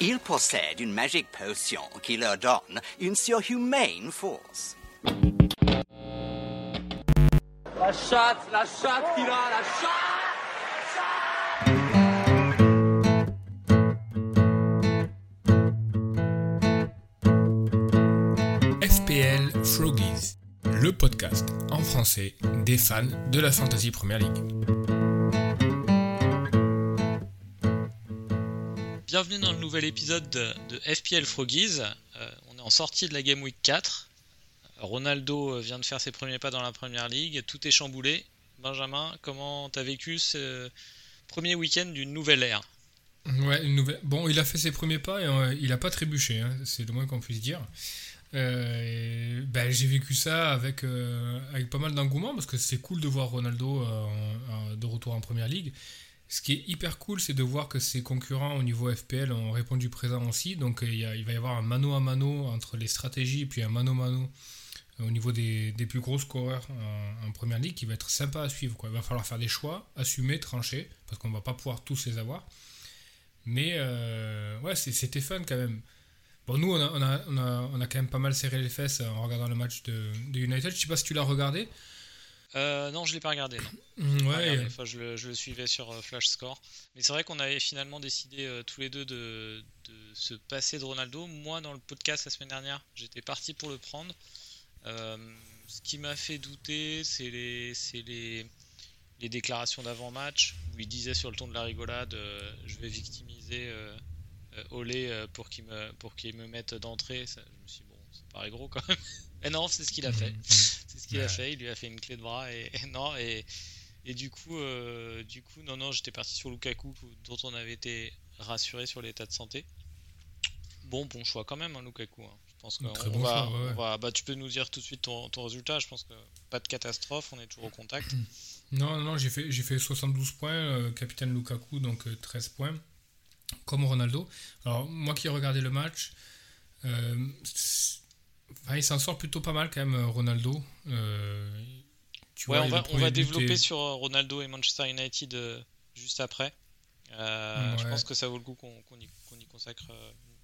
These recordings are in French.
Ils possèdent une magique potion qui leur donne une surhumaine force. La chatte, la chatte, Kira, la chatte FPL Froggies, le podcast en français des fans de la Fantasy Premier League. Bienvenue dans le nouvel épisode de, FPL Froggies. Euh, on est en sortie de la Game Week 4. Ronaldo euh, vient de faire ses premiers pas dans la Première Ligue. Tout est chamboulé. Benjamin, comment t'as vécu ce premier week-end d'une nouvelle ère Ouais, une nouvelle... Bon, il a fait ses premiers pas et euh, il n'a pas trébuché, hein, c'est le moins qu'on puisse dire. Ben, j'ai vécu ça avec, pas mal d'engouement parce que c'est cool de voir Ronaldo de retour en première ligue. Ce qui est hyper cool, c'est de voir que ses concurrents au niveau FPL ont répondu présent aussi. Donc a- il va y avoir un mano à mano entre les stratégies et puis un mano mano au niveau des, plus gros scoreurs en, première ligue qui va être sympa à suivre. Il va falloir faire des choix, assumer, trancher parce qu'on va pas pouvoir tous les avoir. Mais euh, ouais, c'était fun quand même. Bon, nous, on a quand même pas mal serré les fesses en regardant le match de, de United. Je sais pas si tu l'as regardé. Euh, Non, je l'ai pas regardé. Non. Mm, Ouais, regardé. Enfin, je, le, je le suivais sur euh, Flash Score. Mais c'est vrai qu'on avait finalement décidé euh, tous les deux de, de se passer de Ronaldo. Moi, dans le podcast la semaine dernière, j'étais parti pour le prendre. Euh, ce qui m'a fait douter, c'est les, c'est les, les déclarations d'avant-match où il disait sur le ton de la rigolade Je vais victimiser Olé pour qu'il me, pour me mette d'entrée. Je me suis dit, bon, ça paraît gros quand même. Et non, c'est ce qu'il a fait. C'est ce qu'il a fait. Il lui a fait une clé de bras et, et non et et du coup euh, du coup non non j'étais parti sur Lukaku dont on avait été rassuré sur l'état de santé. Bon bon choix quand même hein, Lukaku. hein. Je pense qu'on on bon va, choix, ouais, ouais. on va- bah tu peux nous dire tout de suite ton, ton résultat. Je pense que pas de catastrophe. On est toujours au contact. Non, non, j'ai fait, j'ai fait 72 points, euh, capitaine Lukaku, donc euh, 13 points, comme Ronaldo. Alors, moi qui ai regardé le match, euh, enfin, il s'en sort plutôt pas mal quand même, euh, Ronaldo. Euh, tu Ouais, vois, on va, on développer sur euh, Ronaldo et Manchester United euh, juste après. Euh, Je pense que ça vaut le coup qu'on y, consacre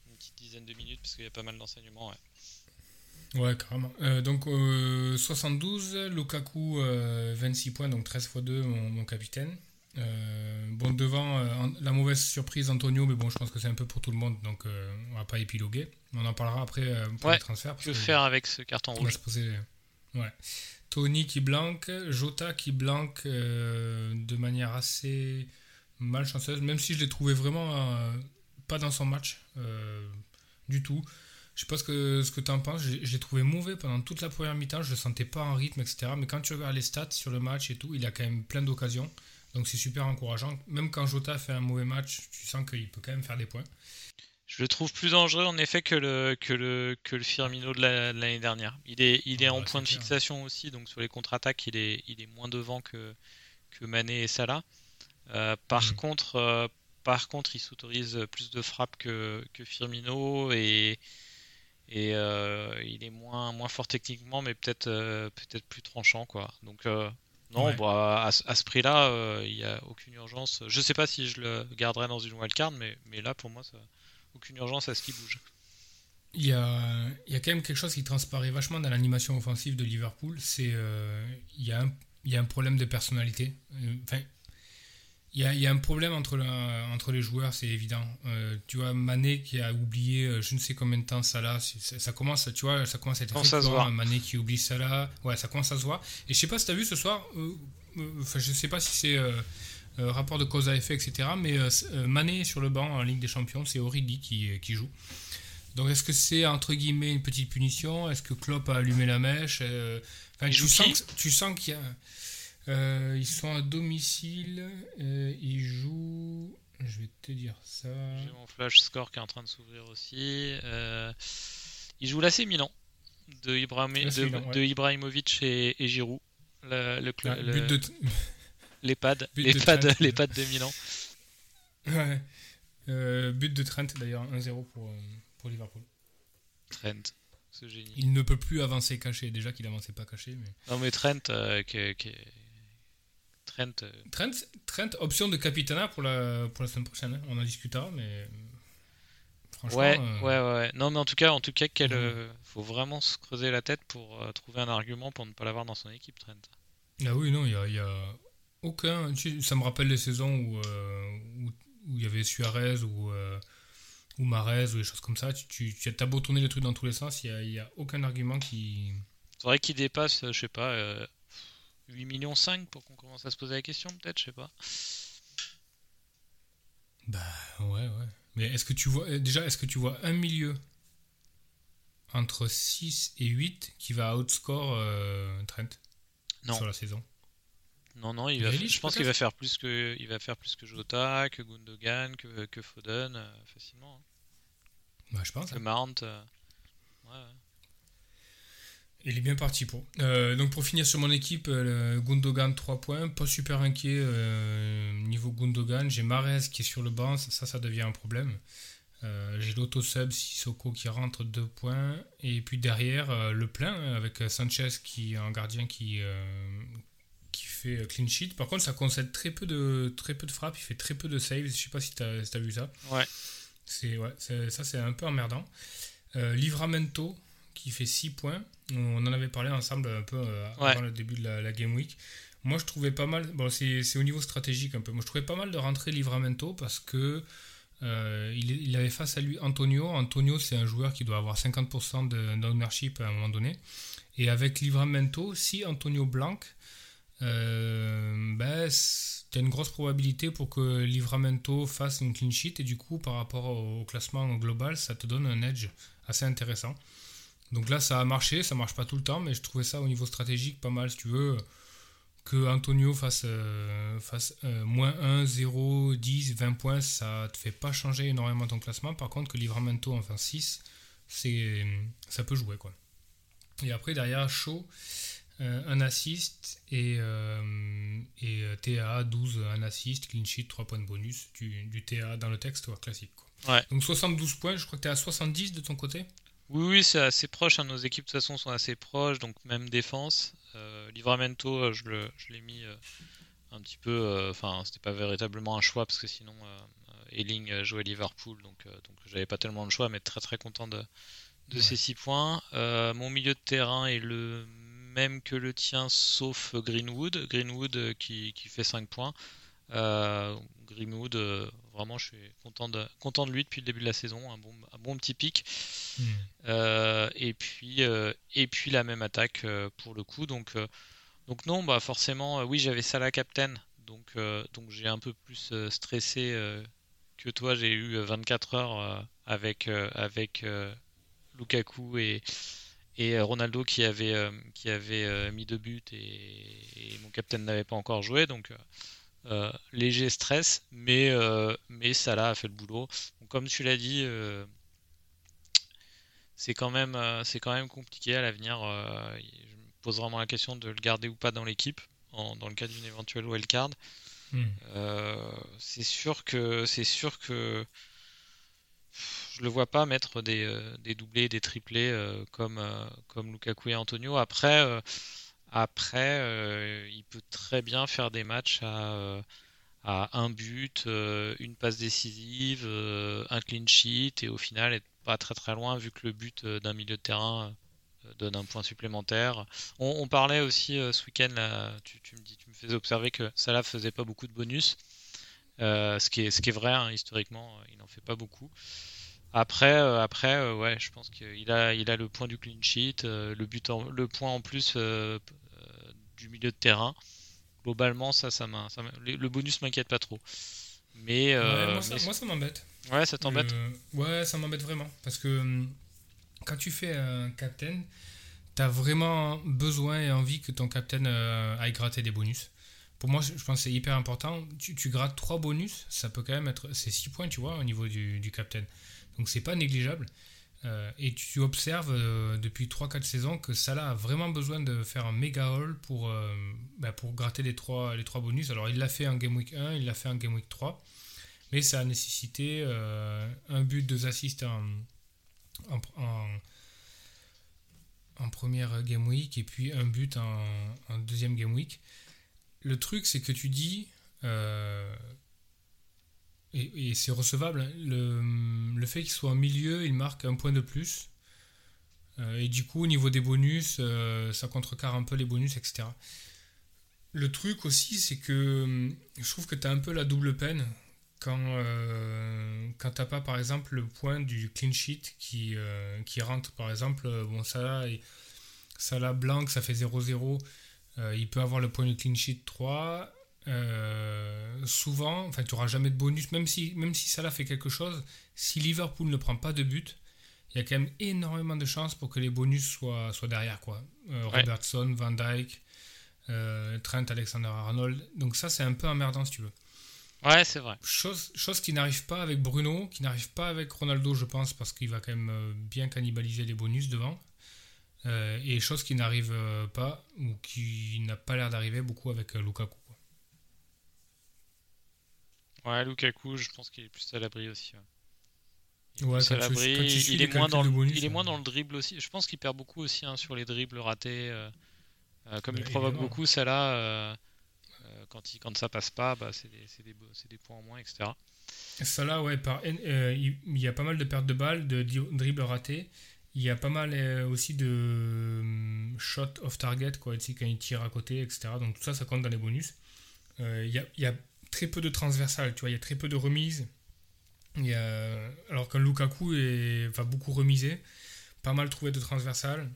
une petite dizaine de minutes parce qu'il y a pas mal d'enseignements. ouais. Ouais, carrément. Donc, euh, 72, Lukaku, euh, 26 points, donc 13 x 2, mon, mon capitaine. Euh, bon, devant, euh, la mauvaise surprise, Antonio, mais bon, je pense que c'est un peu pour tout le monde, donc euh, on va pas épiloguer. On en parlera après euh, pour Ouais, le transfert. parce Que faire avec ce carton On va rouge se poser. Ouais. Tony qui blanque, Jota qui blanque de manière assez malchanceuse, même si je l'ai trouvé vraiment pas dans son match du tout. Je sais pas ce que, ce que tu en penses, j'ai- je l'ai trouvé mauvais pendant toute la première mi-temps, je le sentais pas en rythme, etc. Mais quand tu regardes les stats sur le match et tout, il a quand même plein d'occasions. Donc c'est super encourageant. Même quand Jota fait un mauvais match, tu sens qu'il peut quand même faire des points. Je le trouve plus dangereux en effet que le, que le, que le Firmino de la- de l'année dernière. Il est, il est Ah en bah, point de clair. fixation aussi, donc sur les contre-attaques, il est, il est moins devant que, que Mané et Salah. Euh, par, Mm. contre, euh, par contre, il s'autorise plus de frappes que, que Firmino et, et euh, il est moins, moins fort techniquement, mais peut-être peut-être plus tranchant. Quoi. Donc, non, Ouais. bah, à, ce- à ce prix-là, euh, il n'y a aucune urgence. Je sais pas si je le garderai dans une wildcard, mais, mais là, pour moi, ça, aucune urgence à ce qu'il bouge. Il y, a, il y a quand même quelque chose qui transparaît vachement dans l'animation offensive de Liverpool, c'est euh, il, y a un, il y a un problème de personnalité. Euh, Enfin, il y a, il y a un problème entre, la- entre les joueurs, c'est évident. Euh, tu vois, Mané qui a oublié euh, je ne sais combien de temps Salah, ça, ça commence, tu vois, ça commence à être récurrent. Mané qui oublie Salah, ouais, ça commence à se voir. Et je sais pas si tu as vu ce soir, euh, euh, enfin, je sais pas si c'est euh, euh, rapport de cause à effet, etc. Mais euh, euh, Mané sur le banc en Ligue des Champions, c'est Origi qui, qui joue. Donc est-ce que c'est entre guillemets une petite punition? Est-ce que Klopp a allumé la mèche? Euh, enfin, tu, sens que- tu sens qu'il y a... euh, ils sont à domicile, euh, ils jouent... Je vais te dire ça... J'ai mon flash score qui est en train de s'ouvrir aussi. Euh, il joue l'AC Milan de, Ibrahim- l'AC de, Milan, ouais. de Ibrahimovic et, et Giroud. Le, le, Ah, le- but de... l'EHPAD, but de l'EHPAD, Trent. l'EHPAD de Milan. Ouais. But de Trent d'ailleurs 1-0 pour, pour Liverpool. Trent, ce génie. Il ne peut plus avancer caché, déjà qu'il avançait pas caché. Mais... Non mais Trent, qui, qui- Trent, euh, Trent, Trent, option de capitana pour la, pour la semaine prochaine. hein. On en discutera, mais Franchement, Ouais, euh, ouais, ouais. Non, mais en tout cas, en tout cas, quel, Mhm. euh, faut vraiment se creuser la tête pour euh, trouver un argument pour ne pas l'avoir dans son équipe, Trent. Ah oui, non, il y a, il y a aucun. Ça me rappelle les saisons où euh, où où il y avait Suarez ou, euh, ou Marez ou des choses comme ça. Tu, tu, tu as beau tourner les trucs dans tous les sens, il n'y a, il y a aucun argument qui. C'est vrai qu'il dépasse, euh, je sais pas, euh, 8 millions 5 pour qu'on commence à se poser la question, peut-être, je sais pas. Bah ouais, ouais. Mais est-ce que tu vois. euh, Déjà, est-ce que tu vois un milieu entre 6 et 8 qui va outscore euh, Trent Non. sur la saison? Non, non, il va, je pense qu'il va faire plus que, il va faire plus que Jota, que Gundogan, que, que Foden, euh, facilement. hein. Bah, je pense. Que Mount. euh, ouais, ouais. Il est bien parti pour. Euh, donc pour finir sur mon équipe, euh, Gundogan 3 points, pas super inquiet euh, niveau Gundogan. J'ai Mares qui est sur le banc, ça ça, ça devient un problème. J'ai l'auto-sub Sissoko qui rentre 2 points. Et puis derrière, le plein avec Sanchez qui est un gardien qui, qui fait clean sheet. Par contre, ça concède très peu de, très peu de frappes, il fait très peu de saves. Je sais pas si tu as, vu ça. Ouais. C'est, ouais, ça, c'est un peu emmerdant. Livramento qui fait 6 points. On en avait parlé ensemble un peu euh, Ouais. avant le début de la, la Game Week. Moi, je trouvais pas mal. Bon, c'est, au niveau stratégique un peu. Moi, je trouvais pas mal de rentrer Livramento parce que euh, il, il avait face à lui Antonio. Antonio, c'est un joueur qui doit avoir 50% de- d'ownership à un moment donné. Et avec Livramento, si Antonio Blanc, euh, ben, tu as une grosse probabilité pour que Livramento fasse une clean sheet. Et du coup, par rapport au, au classement global, ça te donne un edge assez intéressant. Donc là, ça a marché. Ça marche pas tout le temps, mais je trouvais ça au niveau stratégique pas mal, si tu veux. Que Antonio fasse, euh, fasse euh, moins 1, 0, 10, 20 points, ça te fait pas changer énormément ton classement. Par contre, que Livramento en fasse 6, c'est, ça peut jouer. quoi. Et après, derrière, Shaw, euh, un assist et, euh, et TAA 12, un assist, clean sheet, 3 points de bonus, du, du TAA dans le texte classique. Quoi. Ouais. Donc 72 points, je crois que tu es à 70 de ton côté? Oui, oui, c'est assez proche. hein, Nos équipes, de toute façon, sont assez proches. Donc, même défense. Euh, Livramento, euh, je le- je l'ai mis euh, un petit peu. Enfin, c'était pas véritablement un choix parce que sinon, Ealing euh, jouait Liverpool. Donc, donc j'avais pas tellement de choix, mais très très content de, de Ouais. ces 6 points. Mon milieu de terrain est le même que le tien, sauf Greenwood. Greenwood qui, qui fait 5 points. Euh, Greenwood, vraiment, je suis content de, content de lui depuis le début de la saison. Un bon, un bon petit pic. Euh, et puis euh, et puis la même attaque euh, pour le coup donc donc non bah forcément oui j'avais Salah captain donc donc j'ai un peu plus stressé que toi j'ai eu euh, 24 heures avec avec Lukaku et et Ronaldo qui avait qui avait mis deux buts et, et mon captain n'avait pas encore joué donc euh, léger stress mais euh, mais Salah a fait le boulot donc comme tu l'as dit euh, c'est quand même euh, c'est quand même compliqué à l'avenir. je me pose vraiment la question de le garder ou pas dans l'équipe en- dans le cas d'une éventuelle wildcard. Hmm. C'est sûr que c'est sûr que je le vois pas mettre des, des doublés, des triplés comme comme Lukaku et Antonio. Après après euh, il peut très bien faire des matchs à euh, un but, euh, une passe décisive, un clean sheet et au final être pas très très loin vu que le but d'un milieu de terrain donne un point supplémentaire. On, parlait aussi ce week-end, tu, me dis, tu me faisais observer que Salah faisait pas beaucoup de bonus, ce qui est vrai hein, historiquement, il n'en fait pas beaucoup. Après, après, ouais, je pense qu'il a il a le point du clean sheet, le but le point en plus du milieu de terrain. Globalement, ça, ça m'a, ça le bonus m'inquiète pas trop. Mais, Ouais, euh, moi, ça, mais- moi, ça m'embête. ouais, ça t'embête? Euh, ouais, ça m'embête vraiment. Parce que hum, quand tu fais un captain, t'as vraiment besoin et envie que ton captain euh, aille gratter des bonus. Pour moi, je je pense que c'est hyper important. Tu, tu grattes 3 bonus, ça peut quand même être. C'est 6 points, tu vois, au niveau du, du captain. Donc c'est pas négligeable. Euh, et tu observes euh, depuis 3-4 saisons que Salah a vraiment besoin de faire un méga haul pour, euh, bah, gratter les 3, les trois bonus. Alors il l'a fait en Game Week 1, il l'a fait en Game Week 3. Mais ça a nécessité un but, deux assists en, première game week et puis un but en deuxième game week. Le truc, c'est que tu dis, et, c'est recevable. Hein. Le, le fait qu'il soit en milieu, il marque un point de plus. Euh, et du coup, au niveau des bonus, euh, ça contrecarre un peu les bonus, etc. Le truc aussi, c'est que je trouve que tu as un peu la double peine quand, euh, quand tu n'as pas, par exemple, le point du clean sheet qui, qui rentre. Par exemple, bon, ça ça là blanc, ça fait 0-0. il peut avoir le point du clean sheet 3. Souvent, enfin, tu n'auras jamais de bonus, même si, même si Salah fait quelque chose, si Liverpool ne prend pas de but, il y a quand même énormément de chances pour que les bonus soient, soient derrière. Quoi. Euh, Robertson, Van Dyke, euh, Trent, Alexander-Arnold. Donc ça, c'est un peu emmerdant si tu veux. Ouais, c'est vrai. Chose, chose qui n'arrive pas avec Bruno, qui n'arrive pas avec Ronaldo, je pense, parce qu'il va quand même euh, bien cannibaliser les bonus devant. et chose qui n'arrive pas, ou qui n'a pas l'air d'arriver beaucoup avec Lukaku. Ouais, Lukaku, je pense qu'il est plus à l'abri aussi. Ouais, il, est moins dans le, il est moins dans le dribble aussi. Je pense qu'il perd beaucoup aussi hein, sur les dribbles ratés. Euh, euh, comme il provoque beaucoup, ça là, euh, quand, il, quand ça passe pas, bah, c'est des, des, des, points en moins, etc. Ça là, ouais, par, il y a pas mal de pertes de balles, de dribbles ratés. Il y a pas mal aussi de shot off target, quoi, quand il tire à côté, etc. Donc tout ça, ça compte dans les bonus. Il y a, il y a très peu de transversal, tu vois, il y a très peu de remises alors que Lukaku est, va beaucoup remiser, pas mal trouvé de transversal.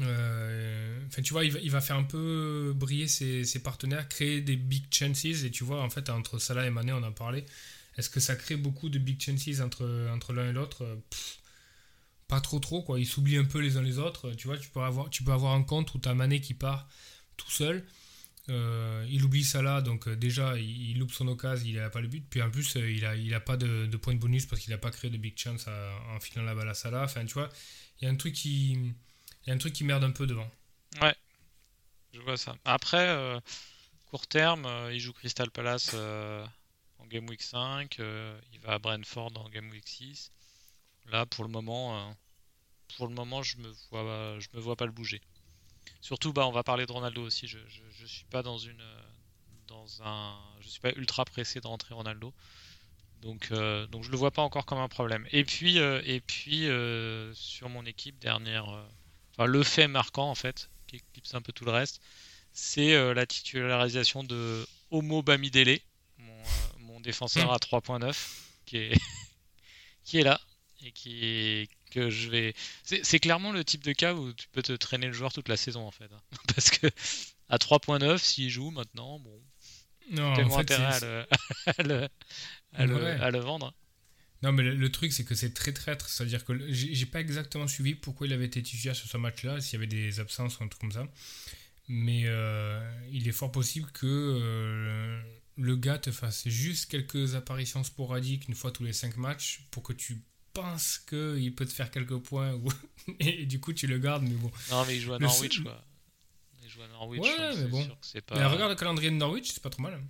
Euh, enfin, tu vois, il va, faire un peu briller ses, partenaires, créer des big chances. Et tu vois, en fait, entre Salah et Mané, on en parlait. Est-ce que ça crée beaucoup de big chances entre, entre l'un et l'autre? Pas trop, trop, quoi. Ils s'oublient un peu les uns les autres. Tu vois, tu peux avoir, tu peux avoir un compte où tu as Mané qui part tout seul. Euh, il oublie là, donc euh, déjà il, loupe son occasion, il n'a pas le but. Puis en plus, euh, il n'a a pas de, points de bonus parce qu'il n'a pas créé de big chance en filant la balle à Salah. Enfin, tu vois, il y a un truc qui, y a un truc qui merde un peu devant. Ouais, je vois ça. Après, court terme, il joue Crystal Palace en Game Week 5, il va à Brentford en Game Week 6. Là, pour le moment, pour le moment, je me me vois pas le bouger. Surtout, bah, on va parler de Ronaldo aussi. Je, je, suis pas dans une, dans un, je suis pas ultra pressé de rentrer Ronaldo. Donc, euh, donc je le vois pas encore comme un problème. Et puis, euh, et puis euh, sur mon équipe dernière, enfin, le fait marquant en fait, qui éclipse un peu tout le reste, c'est la titularisation de Homo Bamidele, mon, mon défenseur à 3.9, qui est, qui est là et qui, que je vais. C'est clairement le type de cas où tu peux te traîner le joueur toute la saison en fait. Hein. Parce que à 3.9, s'il joue maintenant, bon. Non, intérêt à le, à, le, vendre. Non, mais le, truc, c'est que c'est très traître. C'est-à-dire que j'ai pas exactement suivi pourquoi il avait été titulaire sur ce match-là, s'il y avait des absences ou un truc comme ça. Mais euh, il est fort possible que euh, le gars te fasse juste quelques apparitions sporadiques une fois tous les 5 matchs pour que tu pense qu'il peut te faire quelques points ou... et du coup tu le gardes mais bon. Non mais il joue à Norwich quoi. Il joue à Norwich ouais mais bon. pas... regarde le calendrier de Norwich c'est pas trop mal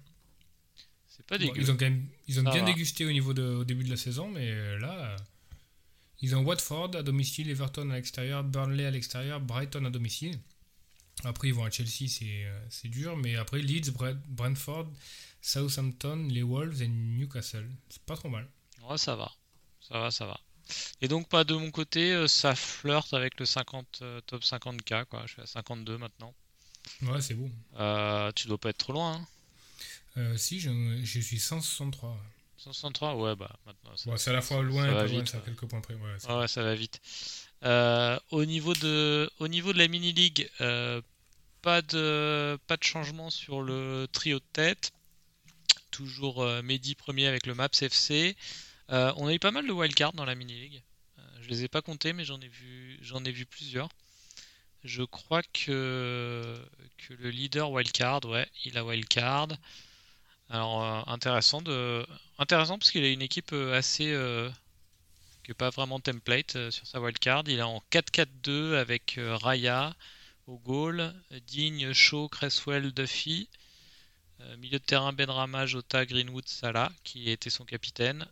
c'est pas dégueu. Ils ont quand même ils ont bien dégusté au niveau de au début de la saison mais euh, là ils ont Watford à domicile Everton à l'extérieur Burnley à l'extérieur Brighton à domicile. Après ils vont à Chelsea c'est euh, c'est dur mais après Leeds Brentford Southampton les Wolves et Newcastle. C'est pas trop mal. Ouais ça va ça va, ça va. Et donc, pas de mon côté, euh, ça flirte avec le 50, euh, top 50K, quoi. Je suis à 52 maintenant. Ouais, c'est beau. Euh, tu dois pas être trop loin. Hein. si, je, je, suis 163. 163, ouais, bah maintenant. c'est à la fois loin et loin, ça quelques points près. Ouais, ça, ouais, ça va vite. au, niveau de, au niveau de la mini-league, pas, de, pas de changement sur le trio de tête. Toujours Mehdi premier avec le Maps FC. Euh, on a eu pas mal de wildcards dans la mini-league. Euh, je les ai pas comptés, mais j'en ai vu, plusieurs. Je crois que, le leader wildcard, ouais, il a wildcard. Alors euh, intéressant de, intéressant parce qu'il a une équipe assez que pas vraiment template sur sa wildcard. Il est en 4-4-2 avec Raya au goal, Digne, Shaw, Cresswell, Duffy. milieu de terrain Benrama, Jota, Greenwood, Salah, qui était son capitaine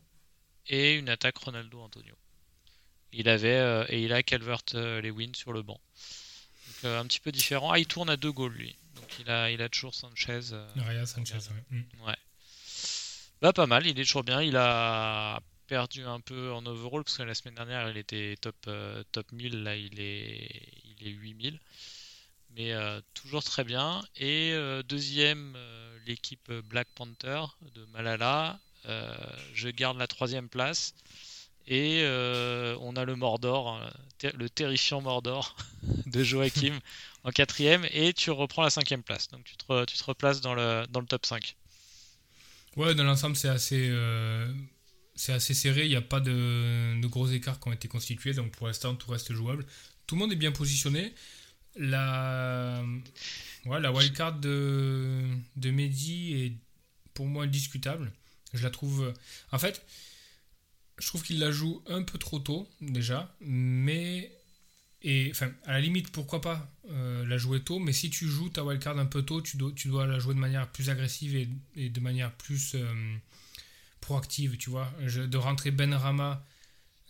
et une attaque Ronaldo-Antonio. Il avait euh, et il a Calvert-Lewin sur le banc. Donc, euh, un petit peu différent. Ah, il tourne à deux goals lui. Donc il a, il a toujours Sanchez. Euh, Raya Sanchez, ouais. Mm. ouais. Bah pas mal, il est toujours bien. Il a perdu un peu en overall parce que la semaine dernière il était top, euh, top 1000, là il est, il est 8000. Mais euh, toujours très bien. Et euh, deuxième, l'équipe Black Panther de Malala. Je garde la troisième place. Et on a le Mordor, le terrifiant Mordor de Joachim en quatrième. Et tu reprends la cinquième place. Donc tu te, tu te replaces dans le, dans le top 5. Ouais, dans l'ensemble, c'est assez, c'est assez serré. Il n'y a pas de, gros écarts qui ont été constitués. Donc pour l'instant, tout reste jouable. Tout le monde est bien positionné. La, ouais, la wildcard de, de Mehdi est pour moi discutable. Je la trouve. En fait, je trouve qu'il la joue un peu trop tôt déjà. Mais. Et, enfin, à la limite, pourquoi pas euh, la jouer tôt, mais si tu joues ta wildcard un peu tôt, tu dois, la jouer de manière plus agressive et, de manière plus, euh, proactive, tu vois, de rentrer Ben Rama,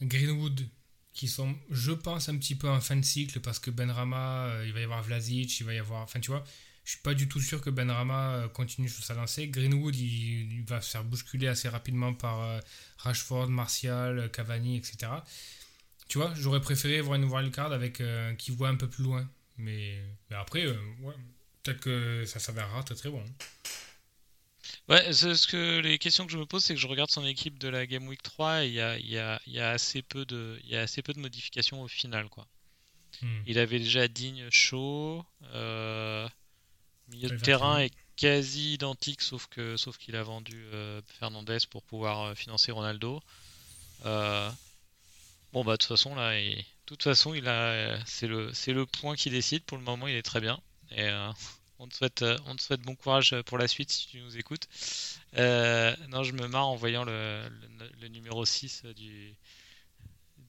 Greenwood, qui sont, je pense, un petit peu en fin de cycle, parce que Ben Rama, euh, il va y avoir Vlasic, il va y avoir. Enfin, tu vois, je suis pas du tout sûr que Ben Rama euh, continue sur sa lancée. Greenwood, il, va se faire bousculer assez rapidement par euh, Rashford, Martial, Cavani, etc. Tu vois, j'aurais préféré voir une wildcard avec qui voit un peu plus loin. Mais, après, peut-être que ça s'avérera très très bon. Ouais, ce que les questions que je me pose, c'est que je regarde son équipe de la Game Week 3 et il y a, y, a, y a, assez peu de, il y a assez peu de modifications au final, quoi. Hmm. Il avait déjà Digne chaud, euh, milieu de terrain est quasi identique, sauf que sauf qu'il a vendu euh, Fernandez pour pouvoir euh, financer Ronaldo. Euh, bon bah de toute façon là, de toute façon il a, c'est le c'est le point qui décide. Pour le moment, il est très bien et on te souhaite, on te souhaite bon courage pour la suite si tu nous écoutes. Non, je me marre en voyant le, numéro 6 du,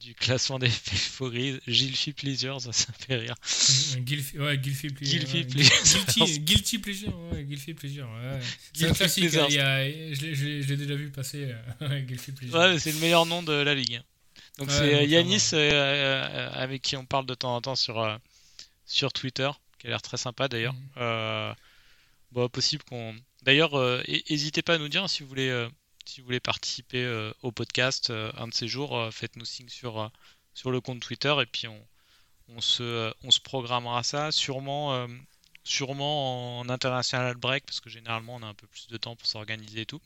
du classement des favoris. Gilfy Pleasure, ça, fait rire. Gilfy, ouais, Gilfy Pleasure. Gilfy Pleasure. Guilty, Guilty Pleasure, ouais, Gilfy Pleasure. Ouais. C'est un classique, il y a, je l'ai déjà vu passer, euh, Gilfy Pleasure. Ouais, c'est le meilleur nom de la ligue. Donc c'est Yanis avec qui on parle de temps en temps sur, sur Twitter qui a l'air très sympa d'ailleurs. Euh, bon, possible qu'on. D'ailleurs, n'hésitez euh, pas à nous dire si vous voulez, euh, si vous voulez participer au podcast un de ces jours. Faites-nous signe sur, le compte Twitter et puis on, se, programmera ça. Sûrement, en international break parce que généralement on a un peu plus de temps pour s'organiser et tout.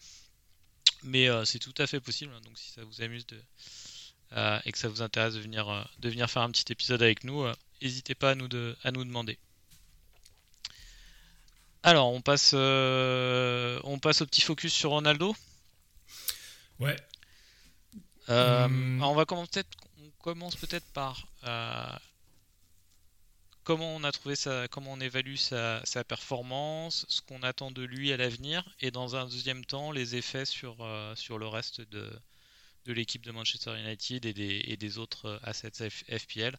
Mais c'est tout à fait possible. Hein, donc si ça vous amuse et que ça vous intéresse de venir, de venir faire un petit épisode avec nous, n'hésitez pas à nous, à nous demander. Alors, on passe, euh, on passe au petit focus sur Ronaldo? Ouais. Euh, hum. on va commencer, on commence peut-être par euh, comment on a trouvé sa, comment on évalue sa, performance, ce qu'on attend de lui à l'avenir, et dans un deuxième temps les effets sur, sur le reste de, de l'équipe de Manchester United et des, et des autres assets FPL.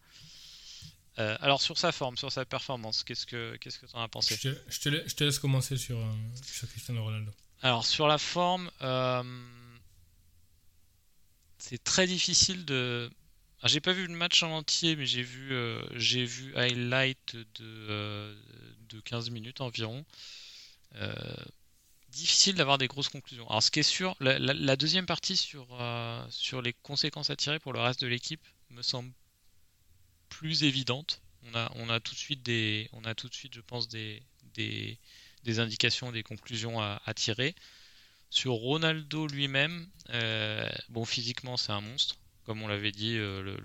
Euh, alors sur sa forme, sur sa performance, qu'est-ce que qu'est-ce que tu en as pensé? Je te, je, te, laisse commencer sur, euh, sur, Cristiano Ronaldo. Alors sur la forme, euh, c'est très difficile de. j'ai pas vu le match en entier, mais j'ai vu j'ai vu highlight de, de 15 minutes environ. difficile d'avoir des grosses conclusions. Alors ce qui est sûr, la, la deuxième partie sur sur les conséquences à tirer pour le reste de l'équipe me semble plus évidente. On a, on a tout de suite des, on a tout de suite, je pense, des, des, des indications, des conclusions à, tirer. Sur Ronaldo lui-même, euh, bon, physiquement, c'est un monstre. Comme on l'avait dit, euh,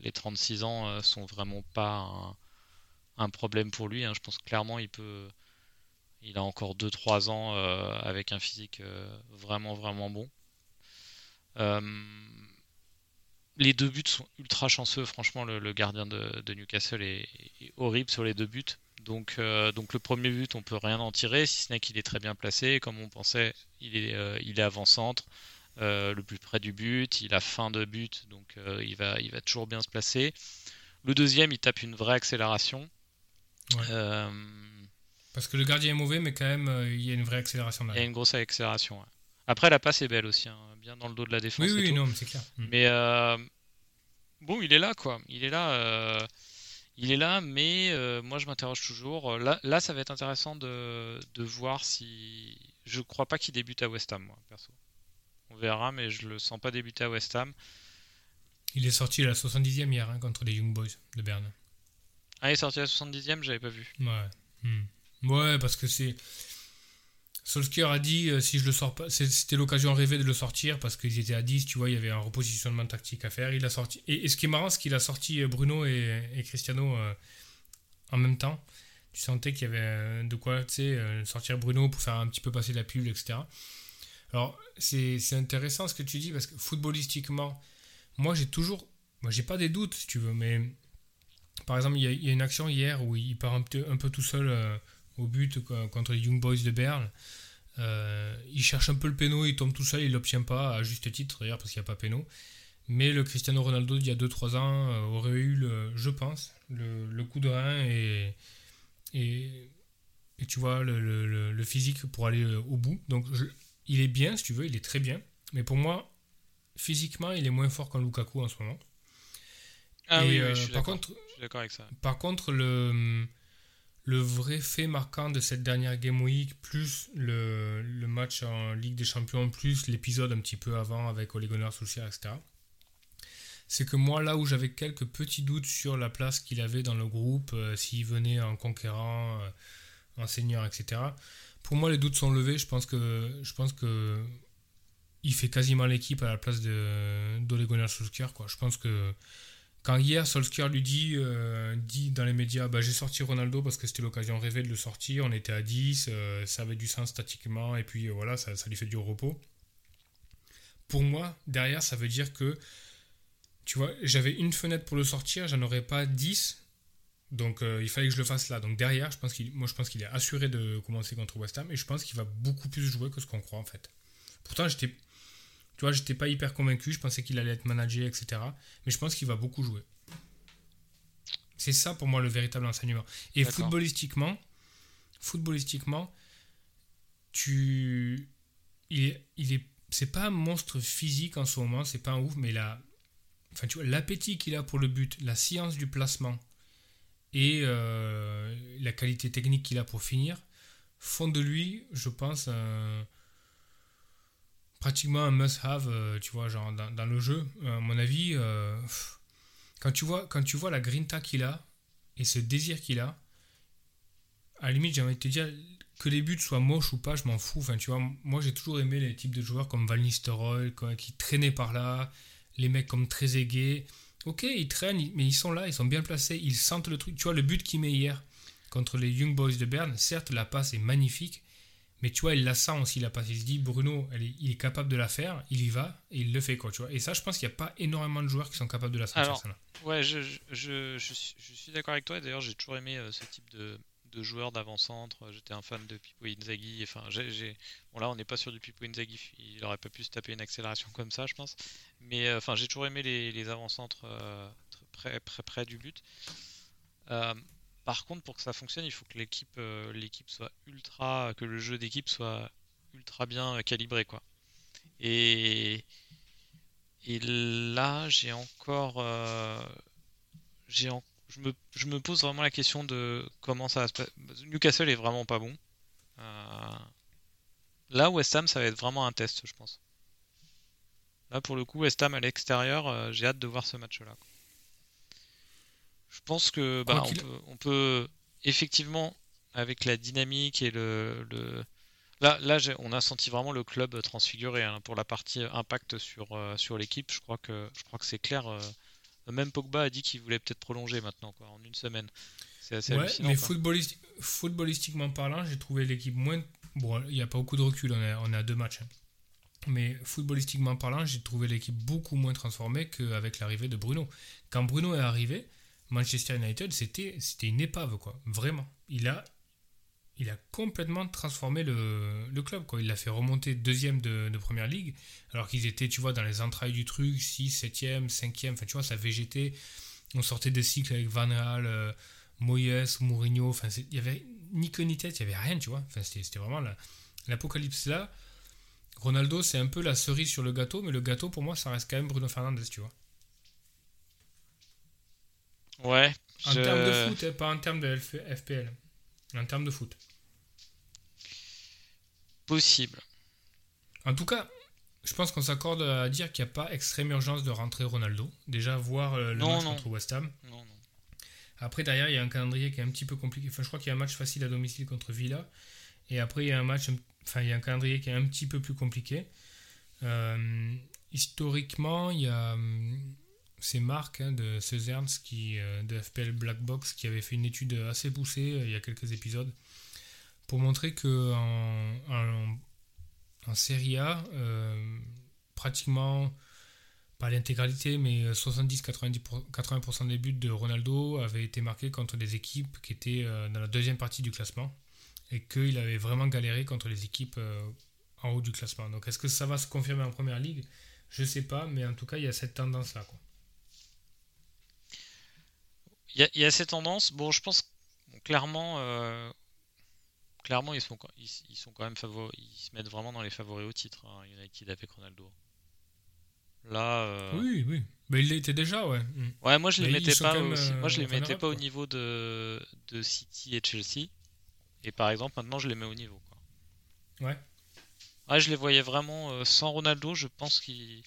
les 36 ans euh, sont vraiment pas un, problème pour lui. Hein. Je pense clairement, il peut, il a encore 2-3 ans avec un physique vraiment, vraiment bon les deux buts sont ultra chanceux. Franchement, le, gardien de, Newcastle est, horrible sur les deux buts. Donc, euh, donc le premier but, on peut rien en tirer, si ce n'est qu'il est très bien placé. Comme on pensait, il est, euh, il est avant-centre, euh, le plus près du but. Il a fin de but, donc il, va, il va toujours bien se placer. Le deuxième, il tape une vraie accélération. Parce que le gardien est mauvais, mais quand même, il y a une vraie accélération. Il y a une grosse accélération. Après, la passe est belle aussi, hein, bien dans le dos de la défense. Oui, oui, non, mais c'est clair. Mm. Mais bon, il est là, quoi. Il est là. Euh, il est là, mais euh, moi je m'interroge toujours. Là, là, ça va être intéressant de, de voir si. je crois pas qu'il débute à West Ham, moi, perso. On verra, mais je le sens pas débuter à West Ham. Il est sorti à la 70e hier hein, contre les Young Boys de Berne. Ah, il est sorti à la 70e, j'avais pas vu. Ouais. Hmm. Ouais, parce que c'est. Solskjaer a dit euh, si je le sors pas, c'était l'occasion rêvée de le sortir parce qu'ils étaient à 10, tu vois, il y avait un repositionnement tactique à faire. Il a sorti. Et, ce qui est marrant, c'est qu'il a sorti euh, Bruno et, Cristiano euh, en même temps. Tu sentais qu'il y avait de quoi, sortir Bruno pour faire un petit peu passer la pilule, etc. Alors, c'est intéressant ce que tu dis parce que footballistiquement, moi j'ai toujours. Moi j'ai pas des doutes si tu veux, mais par exemple, il y, a, une action hier où il part un un peu tout seul au but contre les Young Boys de Berle. Euh, il cherche un peu le péno, il tombe tout seul, il l'obtient pas, à juste titre d'ailleurs, parce qu'il n'y a pas péno. Mais le Cristiano Ronaldo d'il y a 2-3 ans euh, aurait eu, le, je pense, le, coup de rein et, et, tu vois, le, physique pour aller euh, au bout. Donc il est bien, si tu veux, il est très bien. Mais pour moi, physiquement, il est moins fort qu'un Lukaku en ce moment. Ah oui, je suis par contre, d'accord avec ça. Par contre, le le vrai fait marquant de cette dernière Game Week, plus le, match en Ligue des Champions, plus l'épisode un petit peu avant avec Ole Gunnar Solskjaer, etc., c'est que moi, là où j'avais quelques petits doutes sur la place qu'il avait dans le groupe, euh, s'il venait en conquérant, en seigneur, etc., pour moi, les doutes sont levés. Je pense que, il fait quasiment l'équipe à la place d'Ole Gunnar Solskjaer. Je pense que quand hier Solskjaer lui dit, euh, dit dans les médias bah, j'ai sorti Ronaldo parce que c'était l'occasion rêvée de le sortir, on était à 10, euh, ça avait du sens statiquement et puis euh, voilà, ça, lui fait du repos. Pour moi, derrière, ça veut dire que tu vois, j'avais une fenêtre pour le sortir, j'en aurais pas 10. Donc il fallait que je le fasse là. Donc derrière, je pense qu'il, moi je pense qu'il est assuré de commencer contre West Ham et je pense qu'il va beaucoup plus jouer que ce qu'on croit en fait. Pourtant, j'étais tu vois, j'étais pas hyper convaincu, je pensais qu'il allait être managé, etc. Mais je pense qu'il va beaucoup jouer. C'est ça pour moi le véritable enseignement. Et footballistiquement, footballistiquement, tu, il est, il est, c'est pas un monstre physique en ce moment, c'est pas un ouf, mais la, enfin tu vois, l'appétit qu'il a pour le but, la science du placement et euh, la qualité technique qu'il a pour finir font de lui, je pense, un pratiquement un must-have, euh, tu vois, genre dans, le jeu. Euh, à mon avis, euh, quand, tu vois, quand tu vois la grinta qu'il a et ce désir qu'il a, à la limite, j'ai envie de te dire que les buts soient moches ou pas, je m'en fous. Enfin, tu vois, moi j'ai toujours aimé les types de joueurs comme Val Nistelrooy, qui traînaient par là, les mecs comme Trezeguet. Ok, ils traînent, mais ils sont là, ils sont bien placés, ils sentent le truc. Tu vois, le but qu'il met hier contre les Young Boys de Berne, certes, la passe est magnifique, mais tu vois, il la sent aussi, la passe. Il se dit, Bruno, il est capable de la faire, il y va, et il le fait, quoi, tu vois. Et ça, je pense qu'il n'y a pas énormément de joueurs qui sont capables de la sentir, Alors, Ouais, je, je, je, suis, d'accord avec toi. D'ailleurs, j'ai toujours aimé euh, ce type de, de joueur d'avant-centre. J'étais un fan de Pipo Inzaghi. Enfin, j'ai, bon, là, on n'est pas sur du Pipo Inzaghi. Il aurait pas pu se taper une accélération comme ça, je pense. Mais euh, enfin, j'ai toujours aimé les, les avant-centres euh, très près, près, du but. Par contre, pour que ça fonctionne, il faut que l'équipe euh, soit ultra, que le jeu d'équipe soit ultra bien euh, calibré, quoi. Et là, j'ai encore, euh, j'ai je, me, je me pose vraiment la question de comment ça va se passer. Newcastle est vraiment pas bon. là, West Ham, ça va être vraiment un test, je pense. Là, pour le coup, West Ham à l'extérieur, j'ai hâte de voir ce match-là. Je pense que bah, on, peut, effectivement, avec la dynamique et le, Là, là on a senti vraiment le club transfiguré hein, pour la partie impact sur, euh, sur l'équipe. Je crois que, je crois que c'est clair. Euh, même Pogba a dit qu'il voulait peut-être prolonger maintenant, quoi, en une semaine. C'est assez ouais, Mais footballistiquement parlant, j'ai trouvé l'équipe moins. Bon, il n'y a pas beaucoup de recul, on a, deux matchs. Hein. Mais footballistiquement parlant, j'ai trouvé l'équipe beaucoup moins transformée qu'avec l'arrivée de Bruno. Quand Bruno est arrivé, Manchester United, c'était une épave, quoi. Vraiment. Il a, il a complètement transformé le, le club, quoi. Il l'a fait remonter deuxième de, première ligue, alors qu'ils étaient, tu vois, dans les entrailles du truc, 6, 7e, 5e, enfin, tu vois, ça végétait. On sortait de cycle avec Van Gaal, euh, Moyes, Mourinho, enfin, il y avait ni queue ni tête, il y avait rien, tu vois. Enfin, c'était vraiment l'apocalypse là. Ronaldo, c'est un peu la cerise sur le gâteau, mais le gâteau, pour moi, ça reste quand même Bruno Fernandes, tu vois. Ouais. En termes de foot, hein, pas en termes de FPL. En termes de foot. possible. En tout cas, je pense qu'on s'accorde à dire qu'il n'y a pas extrême urgence de rentrer Ronaldo. Déjà, voir euh, le Non, match non. contre West Ham. Non, non. Après, derrière, il y a un calendrier qui est un petit peu compliqué. Enfin, je crois qu'il y a un match facile à domicile contre Villa. Et après, il y a un match, enfin, il y a un calendrier qui est un petit peu plus compliqué. Euh, historiquement, il y a hum, c'est Marc hein, de Sezerns qui euh, de FPL Black Box qui avait fait une étude assez poussée euh, il y a quelques épisodes pour montrer que en, en, Serie A, euh, pratiquement pas l'intégralité, mais 70-80% des buts de Ronaldo avaient été marqués contre des équipes qui étaient dans la deuxième partie du classement et qu'il avait vraiment galéré contre les équipes en haut du classement. Donc est-ce que ça va se confirmer en première ligue? Je sais pas, mais en tout cas il y a cette tendance-là. Il y, a- il y a ces tendances. Bon, je pense bon, clairement, euh, clairement ils sont, ils, ils sont quand même favoris. Ils se mettent vraiment dans les favoris au titre, hein, United avec Ronaldo. Là, euh, Oui, oui. Mais il l'était déjà, ouais. Mm. ouais, moi je les Mais mettais pas. euh, moi je les fin mettais pas au niveau de, de City et Chelsea. Et par exemple, maintenant je les mets au niveau. Quoi. Ouais. Ouais, je les voyais vraiment euh, sans Ronaldo. Je pense qu'ils,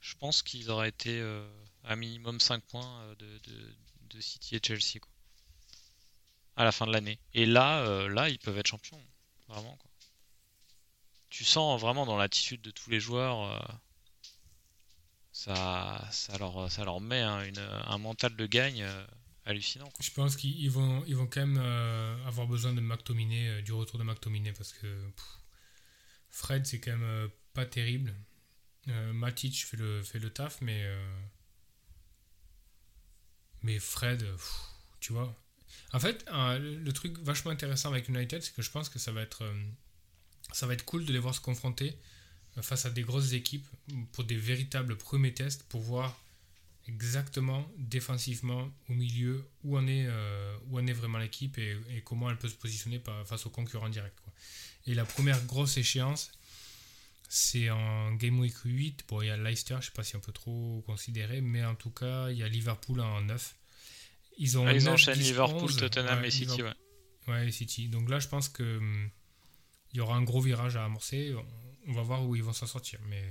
je pense qu'ils auraient été euh, à minimum 5 points euh, de, de, de City et Chelsea quoi. À la fin de l'année. Et là, euh, là, ils peuvent être champions, vraiment quoi. Tu sens vraiment dans l'attitude de tous les joueurs, euh, ça, ça leur, ça leur met hein, un mental de gagne euh, hallucinant. Je pense qu'ils ils vont, ils quand même avoir besoin de McTominay, du retour de McTominay, parce que Fred, c'est quand même pas terrible. Matic fait le, fait le taf, mais. Mais Fred, euh, tu vois. En fait, le truc vachement intéressant avec United, c'est que je pense que ça va être. euh, ça va être cool de les voir se confronter euh, face à des grosses équipes pour des véritables premiers tests pour voir exactement défensivement au milieu où en est, où en est vraiment l'équipe et, comment elle peut se positionner face aux concurrents directs. Et la première grosse échéance, c'est en Game Week 8. Bon, il y a Leicester, je ne sais pas si on peut trop considérer, mais en tout cas, il y a Liverpool en 9. Ils ont Ah, ils 9, enchaînent 10, Liverpool, 11. Tottenham Ouais, et City. Liverpool- Ouais. Ouais, City. Donc là, je pense que hum, il y aura un gros virage à amorcer. On, on va voir où ils vont s'en sortir. Mais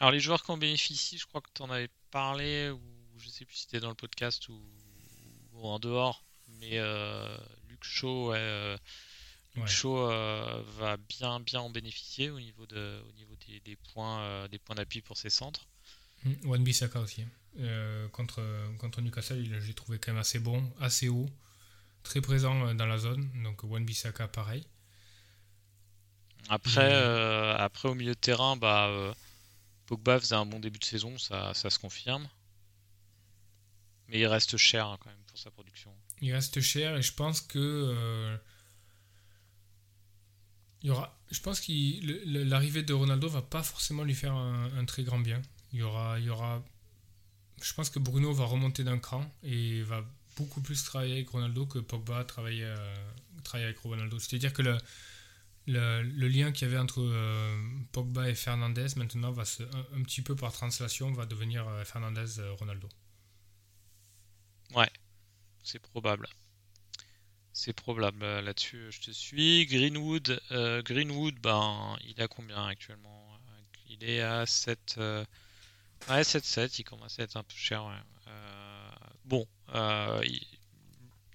Alors les joueurs qui en bénéficient, je crois que tu en avais parlé, ou je sais plus si c'était dans le podcast ou, ou en dehors, mais euh, Luke Shaw, ouais, euh, Luke Ouais. Euh, va bien bien en bénéficier au niveau, de, au niveau des, des points, euh, des points d'appui pour ses centres. hum, Wan Bissaka aussi. hein. Euh, contre, contre Newcastle, l'ai trouvé quand même assez bon, assez haut, très présent dans la zone. Donc Wan Bissaka, pareil. Après, euh, après au milieu de terrain, bah, euh, Pogba faisait un bon début de saison, ça, ça se confirme. Mais il reste cher hein, quand même pour sa production. Il reste cher et je pense que euh, il y aura, je pense que l'arrivée de Ronaldo va pas forcément lui faire un, très grand bien. Il y aura, il y aura, je pense que Bruno va remonter d'un cran et va beaucoup plus travailler avec Ronaldo que Pogba travaillait, euh, avec Ronaldo. C'est-à-dire que le, le, lien qu'il y avait entre euh, Pogba et Fernandez maintenant va se, un, petit peu par translation va devenir euh, Fernandez-Ronaldo. Ouais, c'est probable. C'est probable euh, là-dessus, je te suis. Greenwood, euh, Greenwood, ben, il a combien actuellement? Il est à 7, euh, 7-7, il commence à être un peu cher. bon,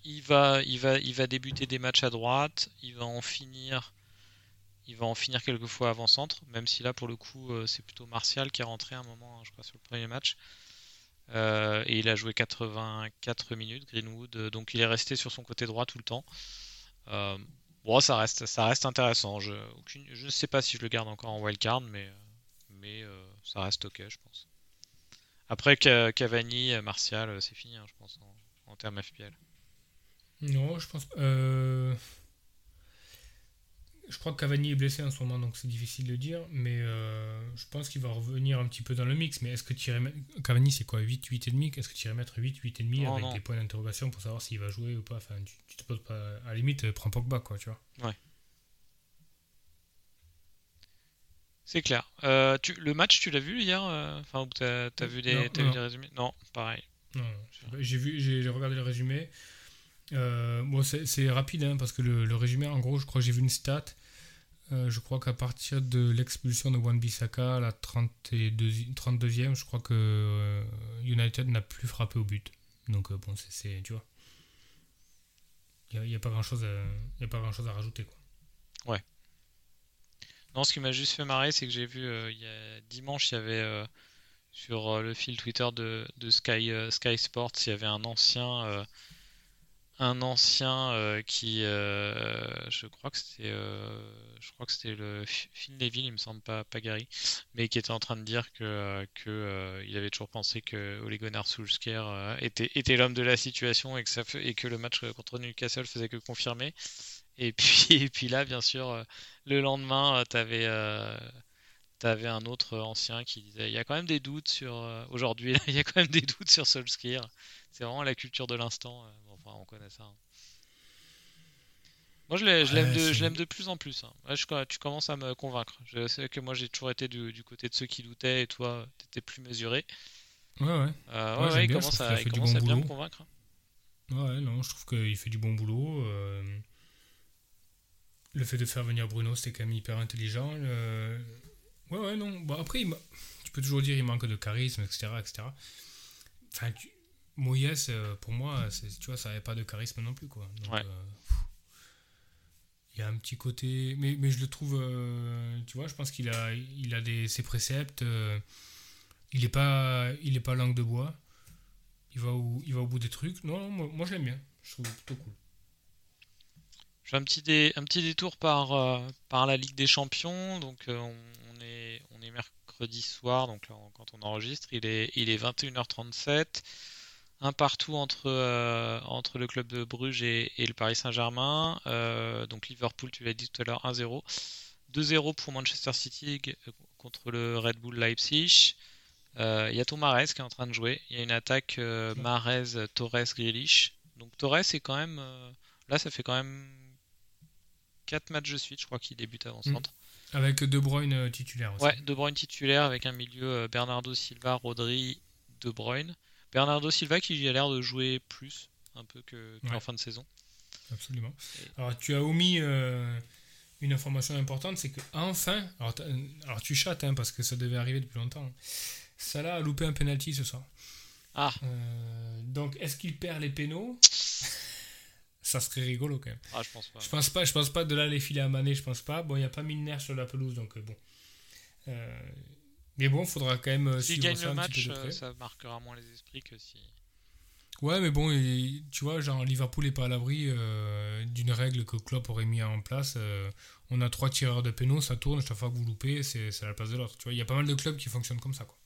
il, va, il va, il va débuter des matchs à droite, il va en finir, il quelques fois avant-centre, même si là pour le coup c'est plutôt Martial qui est rentré un moment, hein, je crois, sur le premier match. Euh, et il a joué 84 minutes, Greenwood, donc il est resté sur son côté droit tout le temps. Euh, bon, ça reste, ça reste intéressant. Je, ne sais pas si je le garde encore en wildcard, mais, mais euh, ça reste ok, je pense. Après Ca- Cavani, Martial, c'est fini, hein, je pense, en, en termes FPL. Non, je pense Je crois que Cavani est blessé en ce moment, donc c'est difficile de dire. Mais euh, je pense qu'il va revenir un petit peu dans le mix. Mais est-ce que tu irais mettre... Cavani, c'est quoi 8, 8,5 Est-ce que tu irais mettre 8, 8,5 Non, avec non. des points d'interrogation pour savoir s'il va jouer ou pas? Enfin, tu, tu te poses pas. À la limite, euh, prends Pogba, quoi, tu vois. C'est clair. Euh, tu, le match, tu l'as vu hier Enfin, t'as, vu des, Non, vu résumés? Non, pareil. Non, j'ai vu, j'ai regardé le résumé. Euh, bon, c'est c'est rapide hein, parce que le, le résumé, en gros, je crois que j'ai vu une stat. Euh, je crois qu'à partir de l'expulsion de Wan Bissaka, la 32, 32e, je crois que euh, United n'a plus frappé au but. Donc euh, bon, c'est, tu vois. Il n'y a, pas grand chose à, a pas grand chose à rajouter quoi. Ouais. Non, ce qui m'a juste fait marrer, c'est que j'ai vu y a, dimanche, il y avait sur le fil Twitter de, de Sky, Sky Sports, il y avait un ancien un ancien euh, qui, euh, je crois que c'était, euh, je crois que c'était le Phil Neville, il me semble pas, pas Gary, mais qui était en train de dire que, que il avait toujours pensé que Ole Gunnar était, était l'homme de la situation et que ça et que le match contre Newcastle faisait que confirmer. Et puis, et puis là, bien sûr, le lendemain, tu avais avais un autre ancien qui disait il y a quand même des doutes sur aujourd'hui il y a quand même des doutes sur Solskjaer c'est vraiment la culture de l'instant on connaît ça. Hein. Moi, je l'aime de, de, plus en plus. Hein. tu commences à me convaincre. Je sais que moi, j'ai toujours été du, côté de ceux qui doutaient et toi, tu étais plus mesuré. Ouais, ouais. Euh, ouais, il commence à, bien me convaincre. Hein. Ouais, non, je trouve qu'il fait du bon boulot. Euh, le fait de faire venir Bruno, c'était quand même hyper intelligent. Ouais, ouais, non. Bon, après, tu peux toujours dire qu'il manque de charisme, etc. etc. Enfin, tu... Moyes, euh, pour moi, tu vois, ça n'avait pas de charisme non plus, quoi. Euh, il y a un petit côté, mais, mais je le trouve, euh, tu vois, je pense qu'il a, il a des, ses préceptes. il n'est pas, il est pas langue de bois. Il va au, il va au bout des trucs. Non, moi, moi je l'aime bien. Je trouve plutôt cool. Je fais un petit, dé, un petit détour par, par la Ligue des Champions. Donc, on, est, on est mercredi soir, donc quand on enregistre, il est, il est 21h37 un partout entre, euh, entre le club de Bruges et, le Paris Saint-Germain. Euh, donc Liverpool, tu l'as dit tout à l'heure, 1-0. 2-0 pour Manchester City euh, contre le Red Bull Leipzig. Il y a Tomares qui est en train de jouer. Il y a une attaque Marez, Torres, Grealish. Donc Torres est quand même. là, ça fait quand même 4 matchs de suite, je crois qu'il débute avant mm. centre. Avec De Bruyne titulaire aussi. Ouais, De Bruyne titulaire avec un milieu Bernardo Silva, Rodri, De Bruyne. Bernardo Silva qui a l'air de jouer plus un peu que, qu'en fin de saison. Absolument. Alors tu as omis euh, une information importante, c'est que enfin, alors, alors tu chattes hein, parce que ça devait arriver depuis longtemps. Salah a loupé un penalty ce soir. Ah. Euh, donc est-ce qu'il perd les pénaux? Ça serait rigolo quand même. Ah, je pense pas. Je pense pas, je pense pas de là les filer à Mané, je pense pas. Bon, il n'y a pas Milner sur la pelouse, donc euh, bon. Mais bon, faudra quand même. S'il gagne le match, euh, ça marquera moins les esprits que si. Ouais, mais bon, tu vois, genre Liverpool n'est pas à l'abri euh, d'une règle que Klopp aurait mis en place. Euh, on a trois tireurs de pénaux, ça tourne, chaque fois que vous loupez, c'est à la place de l'autre. Tu vois, il y a pas mal de clubs qui fonctionnent comme ça, quoi.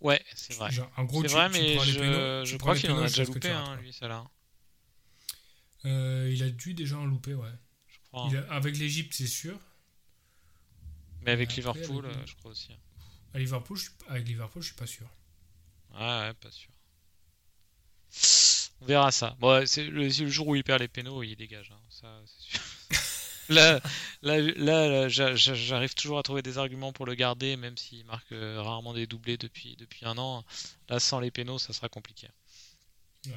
Ouais, c'est vrai. en gros, c'est vrai, mais je, je crois qu'il en a déjà loupé, hein, lui, ça là. il a dû déjà en louper, ouais. Je crois. avec l'Egypte, c'est sûr. Mais avec Liverpool, euh, je crois aussi. À Liverpool, avec Liverpool, je suis pas sûr. Ah ouais, pas sûr. On verra ça. Bon, c'est le, jour où il perd les pénaux, il dégage. Hein. Ça, c'est sûr. là, là, là, j'arrive toujours à trouver des arguments pour le garder, même s'il marque euh, rarement des doublés depuis, depuis un an. Là, sans les pénaux, ça sera compliqué. Ouais.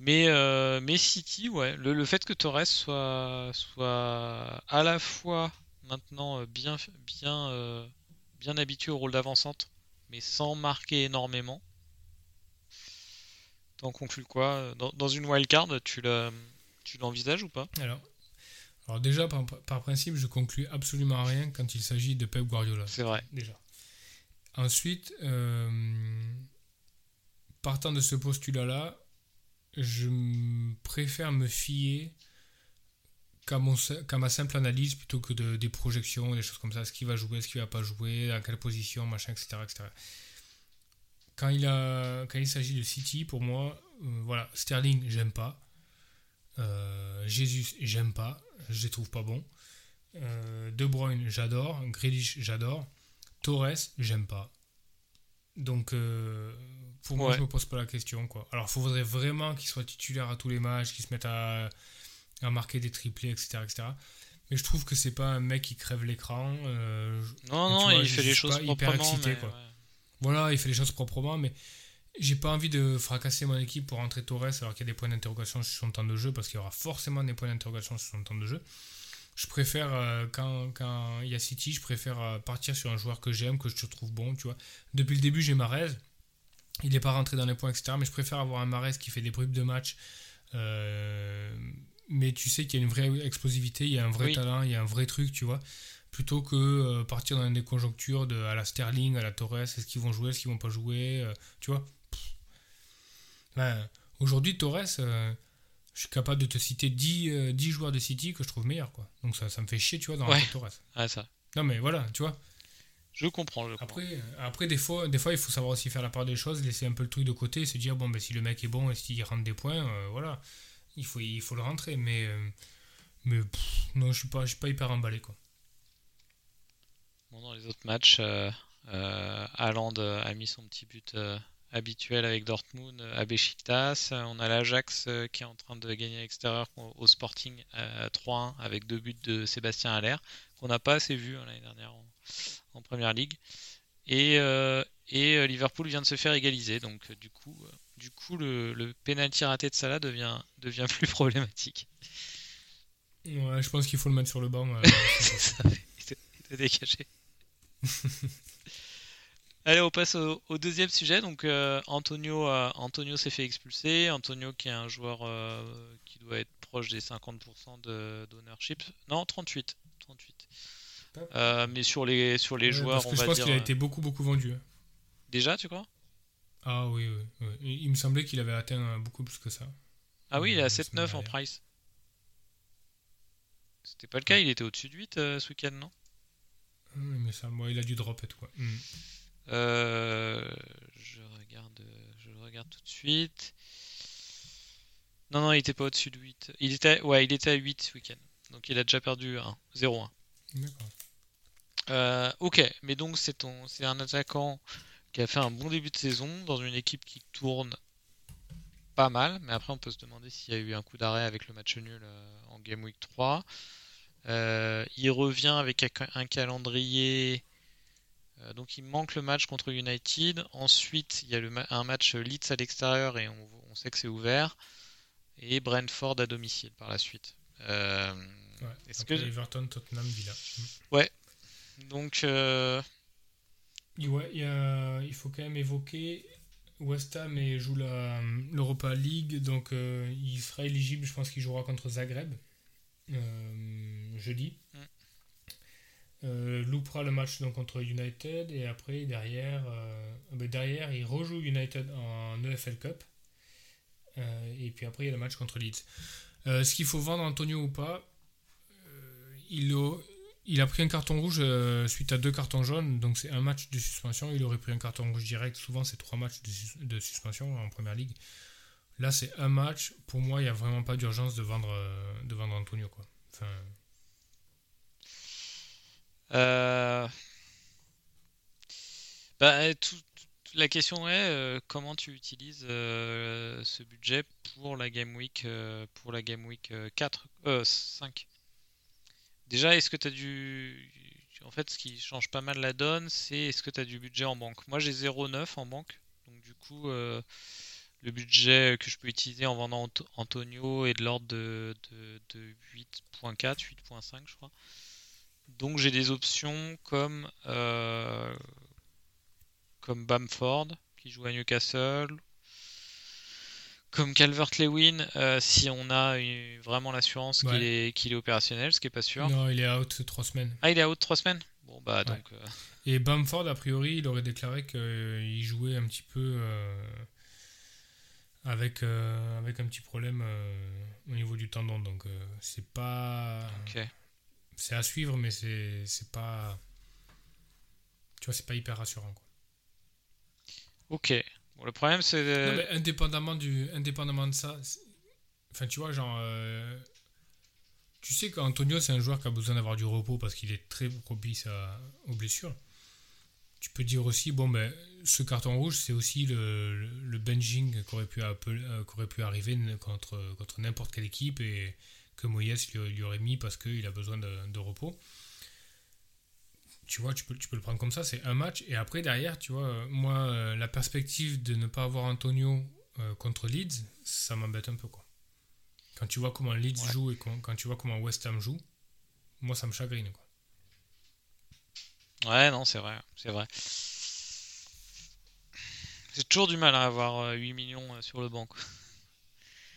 Mais, euh, mais City, ouais, le, le, fait que Torres soit, soit à la fois maintenant euh, bien, bien, euh, bien habitué au rôle d'avancante, mais sans marquer énormément. T'en conclus quoi dans, dans, une wildcard, tu l'envisages ou pas? Alors, alors déjà, par, principe, je conclus absolument rien quand il s'agit de Pep Guardiola. C'est vrai. Déjà. Ensuite, euh, partant de ce postulat-là, je préfère me fier qu'à ma simple analyse plutôt que de, des projections, des choses comme ça, ce qui va jouer, ce qui va pas jouer, à quelle position, machin, etc. etc. Quand il, a, quand il s'agit de City, pour moi, euh, voilà, Sterling, j'aime pas. Euh, Jésus, j'aime pas. Je les trouve pas bons. Euh, de Bruyne, j'adore. Grealish, j'adore. Torres, j'aime pas. Donc, pour moi, je me pose pas la question. Quoi. Alors, il faudrait vraiment qu'il soit titulaire à tous les matchs, qu'il se mette à à marquer des triplés, etc., etc. Mais je trouve que c'est pas un mec qui crève l'écran. Euh, non, non, il fait les choses proprement. Excité, quoi. Voilà, il fait les choses proprement, mais j'ai pas envie de fracasser mon équipe pour rentrer Torres alors qu'il y a des points d'interrogation sur son temps de jeu parce qu'il y aura forcément des points d'interrogation sur son temps de jeu. Je préfère, euh, quand, quand il y a City, je préfère euh, partir sur un joueur que j'aime, que je trouve bon, tu vois. Depuis le début, j'ai Marez. Il n'est pas rentré dans les points, etc. Mais je préfère avoir un Marez qui fait des bribes de match. euh, mais tu sais qu'il y a une vraie explosivité, il y a un vrai Oui. talent, il y a un vrai truc, tu vois. Plutôt que euh, partir dans des conjonctures de, à la Sterling, à la Torres, est-ce qu'ils vont jouer, est-ce qu'ils vont pas jouer, euh, tu vois. Ben, Aujourd'hui, Torres, euh, je suis capable de te citer 10, euh, 10 joueurs de City que je trouve meilleurs, quoi. Donc ça, ça me fait chier, tu vois, dans Ouais. Torres. Ah, ça. Non, mais voilà, tu vois. Je comprends, je comprends. Après, après des, fois, des fois, il faut savoir aussi faire la part des choses, laisser un peu le truc de côté et se dire, bon, ben, si le mec est bon et s'il rentre des points, voilà, il faut, il faut le rentrer. Mais, euh, non, je suis pas, suis pas hyper emballé, quoi. Bon, dans les autres matchs, euh, euh, euh, a mis son petit but habituel avec Dortmund à Besiktas. On a l'Ajax qui est en train de gagner à l'extérieur au, Sporting euh, 3-1 avec deux buts de Sébastien Haller, qu'on n'a pas assez vu hein, l'année dernière en, en Première Ligue. Et, et Liverpool vient de se faire égaliser. Donc du coup, du coup le, le penalty raté de Salah devient, devient plus problématique. Ouais, je pense qu'il faut le mettre sur le banc. euh, Ça. Allez, on passe au, au deuxième sujet. Donc, euh, Antonio, euh, Antonio s'est fait expulser. Antonio, qui est un joueur euh, qui doit être proche des 50% de d'ownership. Non, 38. 38. Euh, mais sur les, sur les ouais, joueurs, parce on que je va pense dire. qu'il a été beaucoup, beaucoup vendu. hein. Déjà, tu crois? Ah oui, oui, oui. Il me semblait qu'il avait atteint beaucoup plus que ça. Ah oui, il est à Euh, semaine 7-9 en price. C'était pas le cas, il était au-dessus de 8 euh, ce week-end, non? Ah, mais ça, moi, il a dû drop et tout. ouais. Mm. Euh, je regarde, je le regarde tout de suite. Non, non, il était pas au-dessus de 8. Il était, ouais, il était à 8 ce week-end. Donc il a déjà perdu 1, 0-1. D'accord. Euh, ok, mais donc c'est ton, c'est un attaquant qui a fait un bon début de saison dans une équipe qui tourne pas mal, mais après on peut se demander s'il y a eu un coup d'arrêt avec le match nul euh, en Game Week 3. Euh, il revient avec un- calendrier, euh, donc il manque le match contre United. Ensuite, il y a le ma- un match Leeds à l'extérieur et on, on sait que c'est ouvert. Et Brentford à domicile par la suite. Euh, Ouais. Est-ce que- Everton, Tottenham, Villa. Mm. donc euh, Ouais, il, y a- il faut quand même évoquer West Ham et joue la- l'Europa League, donc euh, il sera éligible, je pense qu'il jouera contre Zagreb euh, jeudi. Mm. Euh, loupera le match donc contre United et après derrière, ben, derrière il rejoue United en EFL Cup et puis après il y a le match contre Leeds. Est-ce qu'il faut vendre Antonio ou pas il, il a pris un carton rouge euh, suite à deux cartons jaunes, donc c'est un match de suspension. Il aurait pris un carton rouge direct. Souvent, c'est trois matchs de, sus- de suspension en première ligue. Là, c'est un match. Pour moi, il n'y a vraiment pas d'urgence de vendre, euh, de vendre Antonio. Quoi. Euh, Bah, la question est comment tu utilises ce budget pour la Game Week, pour la Game Week euh, 4, euh, 5. Déjà, est-ce que tu as du... En fait, ce qui change pas mal la donne, c'est est-ce que tu as du budget en banque? Moi, j'ai 0,9 en banque. Donc, du coup, euh, le budget que je peux utiliser en vendant Ant- Antonio est de l'ordre de 8.4, 8.5, je crois. Donc j'ai des options comme, euh, comme Bamford qui joue à Newcastle, comme Calvert-Lewin euh, si on a vraiment l'assurance qu'il est, qu'il est opérationnel, ce qui est pas sûr. non, il est out trois semaines. Ah, il est out trois semaines? Bon, bah donc. euh, Et Bamford, a priori, il aurait déclaré qu'il jouait un petit peu euh, avec, euh, avec un petit problème euh, au niveau du tendon. Donc, euh, c'est pas. ok. C'est à suivre, mais c'est c'est pas. Tu vois, c'est pas hyper rassurant. Quoi. Ok. Le problème c'est. Mais indépendamment, du, indépendamment de ça, enfin, tu vois, genre. euh, tu sais qu'Antonio, c'est un joueur qui a besoin d'avoir du repos parce qu'il est très propice aux blessures. Tu peux dire aussi, bon, ben, ce carton rouge, c'est aussi le, le, benching qu'aurait pu, euh, pu arriver contre, contre n'importe quelle équipe et que Moyes lui, lui aurait mis parce qu'il a besoin de, de repos. Tu vois, tu peux, tu peux le prendre comme ça, c'est un match. Et après, derrière, tu vois, euh, moi, euh, la perspective de ne pas avoir Antonio euh, contre Leeds, ça m'embête un peu, quoi. Quand tu vois comment Leeds Ouais. joue et quand, quand tu vois comment West Ham joue, moi, ça me chagrine, quoi. Ouais, non, c'est vrai, c'est vrai. J'ai toujours du mal à avoir euh, 8 millions sur le banc. quoi.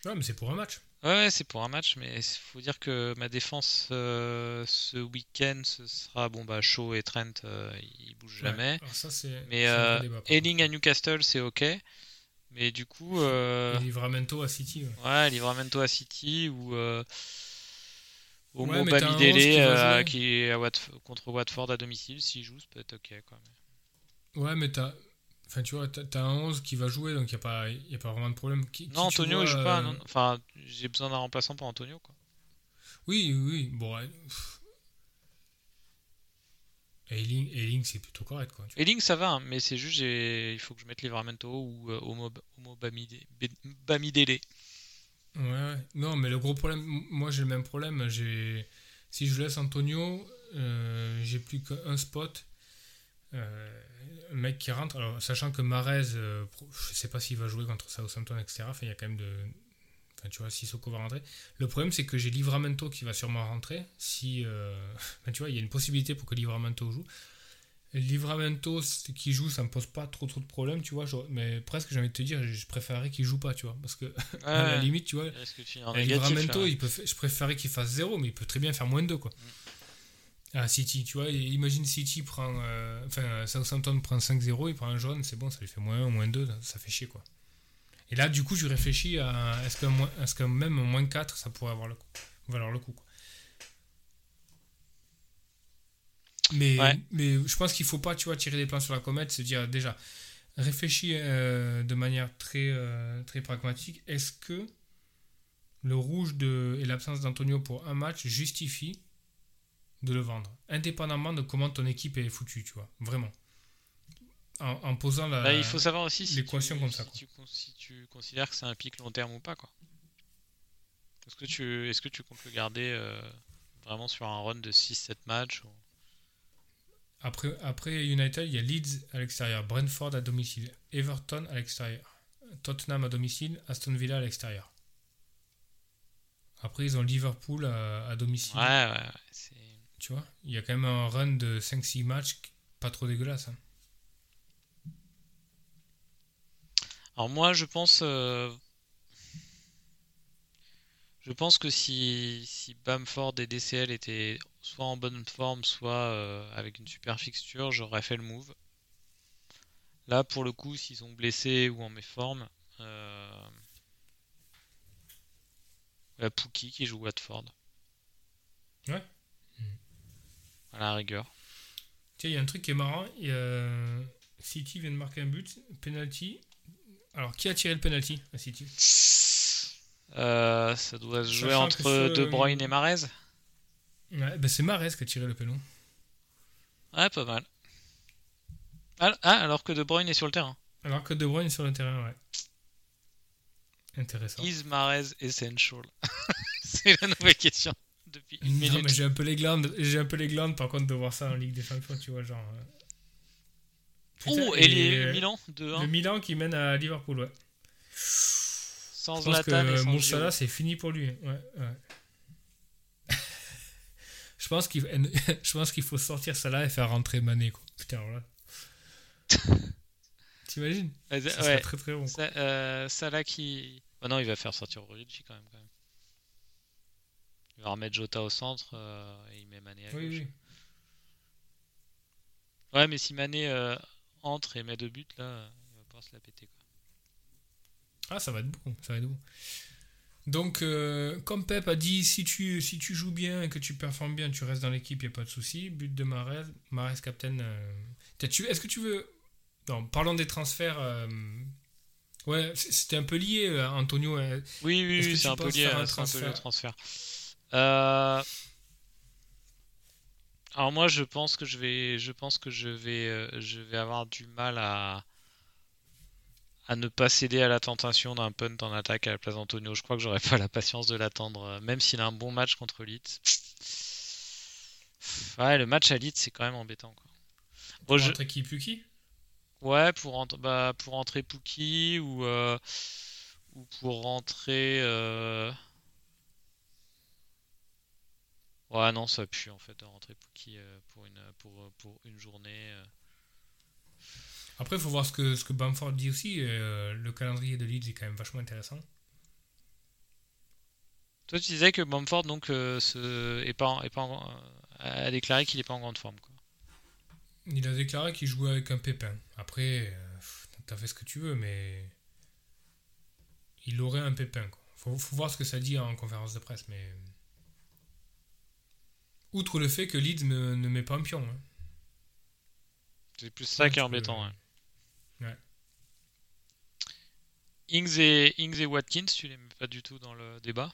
Ouais, mais c'est pour un match. Ouais, c'est pour un match, mais il faut dire que ma défense euh, ce week-end, ce sera bon bah Shaw et Trent, euh, ils bougent Ouais. jamais. Alors ça, c'est Mais euh, débat, à Newcastle, c'est ok. Mais du coup, euh, Livramento à City, ouais. ouais, Livramento à City ou euh, Homo Ouais, Bamidele 11 qui va euh, jouer. qui est à Watf- contre Watford à domicile, s'il joue, ça peut être ok. Quoi. Ouais, mais t'as. Enfin, tu vois, t'as un 11 qui va jouer, donc il n'y a, pas- y a pas vraiment de problème. Qui- Non, Antonio, vois, il joue pas. euh, non. Enfin, j'ai besoin d'un remplaçant pour Antonio. Quoi. Oui, oui. Bon, pff. Ailing, Ailing, c'est plutôt correct, quoi. Ailing, ça va, hein, mais c'est juste, il faut que je mette Livramento ou euh, Homo, Homo Bamide- Be- Bamidele. Ouais, ouais. Non, mais le gros problème, moi j'ai le même problème. Si je laisse Antonio, euh, j'ai plus qu'un spot. Euh, mec qui rentre. Alors, sachant que Marez, euh, je sais pas s'il va jouer contre Southampton, etc. Enfin, il y a quand même de. Enfin, tu vois, Sissoko va rentrer. Le problème, c'est que j'ai Livramento qui va sûrement rentrer. Si. euh, enfin, tu vois, il y a une possibilité pour que Livramento joue. Livramento qui joue, ça me pose pas trop trop de problèmes, tu vois. genre- mais presque, j'ai envie de te dire, je préférerais qu'il joue pas, tu vois. Parce que, à la limite, tu vois, tu négatif Livramento, là il peut fa- je préférais qu'il fasse 0, mais il peut très bien faire moins 2, quoi. À City, tu vois, imagine City prend. euh, enfin, Southampton prend 5-0, il prend un jaune, c'est bon, ça lui fait moins 1, moins 2, ça fait chier, quoi. Et là, du coup, je réfléchis à est-ce qu'un est-ce qu'un même un moins 4, ça pourrait avoir le coup, valoir le coup, quoi. Mais, Ouais. mais je pense qu'il faut pas, tu vois, tirer des plans sur la comète, se dire déjà, réfléchis euh, de manière très, euh, très pragmatique. Est-ce que le rouge de, et l'absence d'Antonio pour un match justifie de le vendre, indépendamment de comment ton équipe est foutue, tu vois, vraiment. En, en posant la. Bah, il faut savoir aussi si, l'équation comme ça, si, quoi. tu, con- si tu considères que c'est un pic long terme ou pas. quoi. Est-ce que tu, est-ce que tu comptes le garder euh, vraiment sur un run de 6-7 matchs ou- Après, après United, il y a Leeds à l'extérieur, Brentford à domicile, Everton à l'extérieur, Tottenham à domicile, Aston Villa à l'extérieur. Après, ils ont Liverpool à, à domicile. Ouais, ouais, ouais. Tu vois, il y a quand même un run de 5-6 matchs pas trop dégueulasse. hein. Alors moi, je pense, euh, je pense que si, si Bamford et DCL étaient soit en bonne forme, soit euh, avec une super fixture, j'aurais fait le move. Là, pour le coup, s'ils sont blessés ou en méforme, euh, la Pookie qui joue Watford. Ouais. À la rigueur. Tiens, il y a un truc qui est marrant. y a- City vient de marquer un but, penalty. Alors, qui a tiré le penalty à City? Euh, ça doit se jouer Sachant entre ce- De Bruyne et Marez. ouais, ben C'est Mares qui a tiré le péno. Ouais, pas mal. Ah, ah, alors que De Bruyne est sur le terrain. Alors que De Bruyne est sur le terrain, ouais. Intéressant. Is Mahrez essential C'est la nouvelle question depuis une Non, minute. mais j'ai un peu les glandes. J'ai un peu les glandes, par contre, de voir ça en Ligue des Champions, tu vois, genre. euh. Putain, oh, et, les Milan 2-1 Le Milan qui mène à Liverpool, ouais. sans Je pense que Zlatan et sans Moussala, c'est fini pour lui. Ouais, ouais. je pense qu'il je pense qu'il faut sortir ça là et faire rentrer Mané, quoi. Putain, alors là. T'imagines? Ouais, Ça ouais, serait très très bon. Ça- euh, Salah qui. Oh non, il va faire sortir Origi quand même, quand même. Il va remettre Jota au centre euh, et il met Mané à Oui, gauche. oui. Ouais, mais si Mané euh, entre et met deux buts, là, il va pouvoir se la péter. Quoi. Ah, ça va être bon, ça va être bon. Donc, euh, comme Pep a dit, si tu, si tu joues bien et que tu performes bien, tu restes dans l'équipe, il n'y a pas de souci. But de Mares, Mares captain. Est-ce que tu veux. Non, parlons des transferts. Ouais, c'était un peu lié, Antonio. euh, Oui, oui, oui, c'est un peu lié, un à- un transfert transfert. Euh, Alors moi, je pense que je vais, je pense que je vais, euh, je vais avoir du mal à à ne pas céder à la tentation d'un punt en attaque à la place d'Antonio. Je crois que j'aurais pas la patience de l'attendre, euh, même s'il a un bon match contre Leeds. Ouais, le match à Leeds, c'est quand même embêtant. Quoi. Bon, je... Rentrer qui Puki Ouais, pour, rentrer, bah, pour rentrer Puki ou, euh, ou pour rentrer. Euh... Ouais, non, ça pue en fait de rentrer euh, pour, une, pour, pour une journée. Euh. Après, il faut voir ce que, ce que Bamford dit aussi. le calendrier de Leeds est quand même vachement intéressant. Toi, tu disais que Bamford donc, ce, est pas, est pas a déclaré qu'il n'est pas en grande forme. Quoi. Il a déclaré qu'il jouait avec un pépin. Après, euh, t'as fait ce que tu veux, mais il aurait un pépin. Quoi. Faut, faut, voir ce que ça dit en conférence de presse, mais outre le fait que Leeds ne, met pas un pion. Hein. C'est plus ça qui est embêtant. Ouais. Ings et, Ings et Watkins, tu les mets pas du tout dans le débat?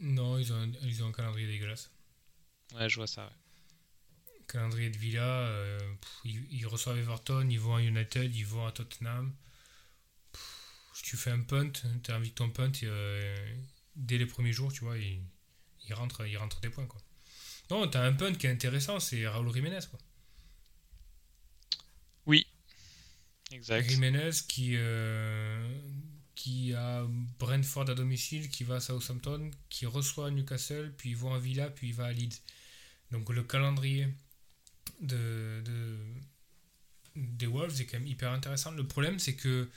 Non, ils ont, ils ont un calendrier dégueulasse. Ouais, je vois ça. Ouais. Calendrier de Villa, euh, ils, reçoivent Everton, ils vont à United, ils vont à Tottenham. si tu fais un punt, tu as envie de ton punt, euh, dès les premiers jours, tu vois, il, il, rentre, il rentre des points. Quoi. Non, tu as un punt qui est intéressant, c'est Raúl Jiménez. Quoi. Oui, exact. Jiménez qui, euh, qui a Brentford à domicile, qui va à Southampton, qui reçoit Newcastle, puis il va à Villa, puis il va à Leeds. Donc le calendrier de, des Wolves est quand même hyper intéressant. Le problème, c'est que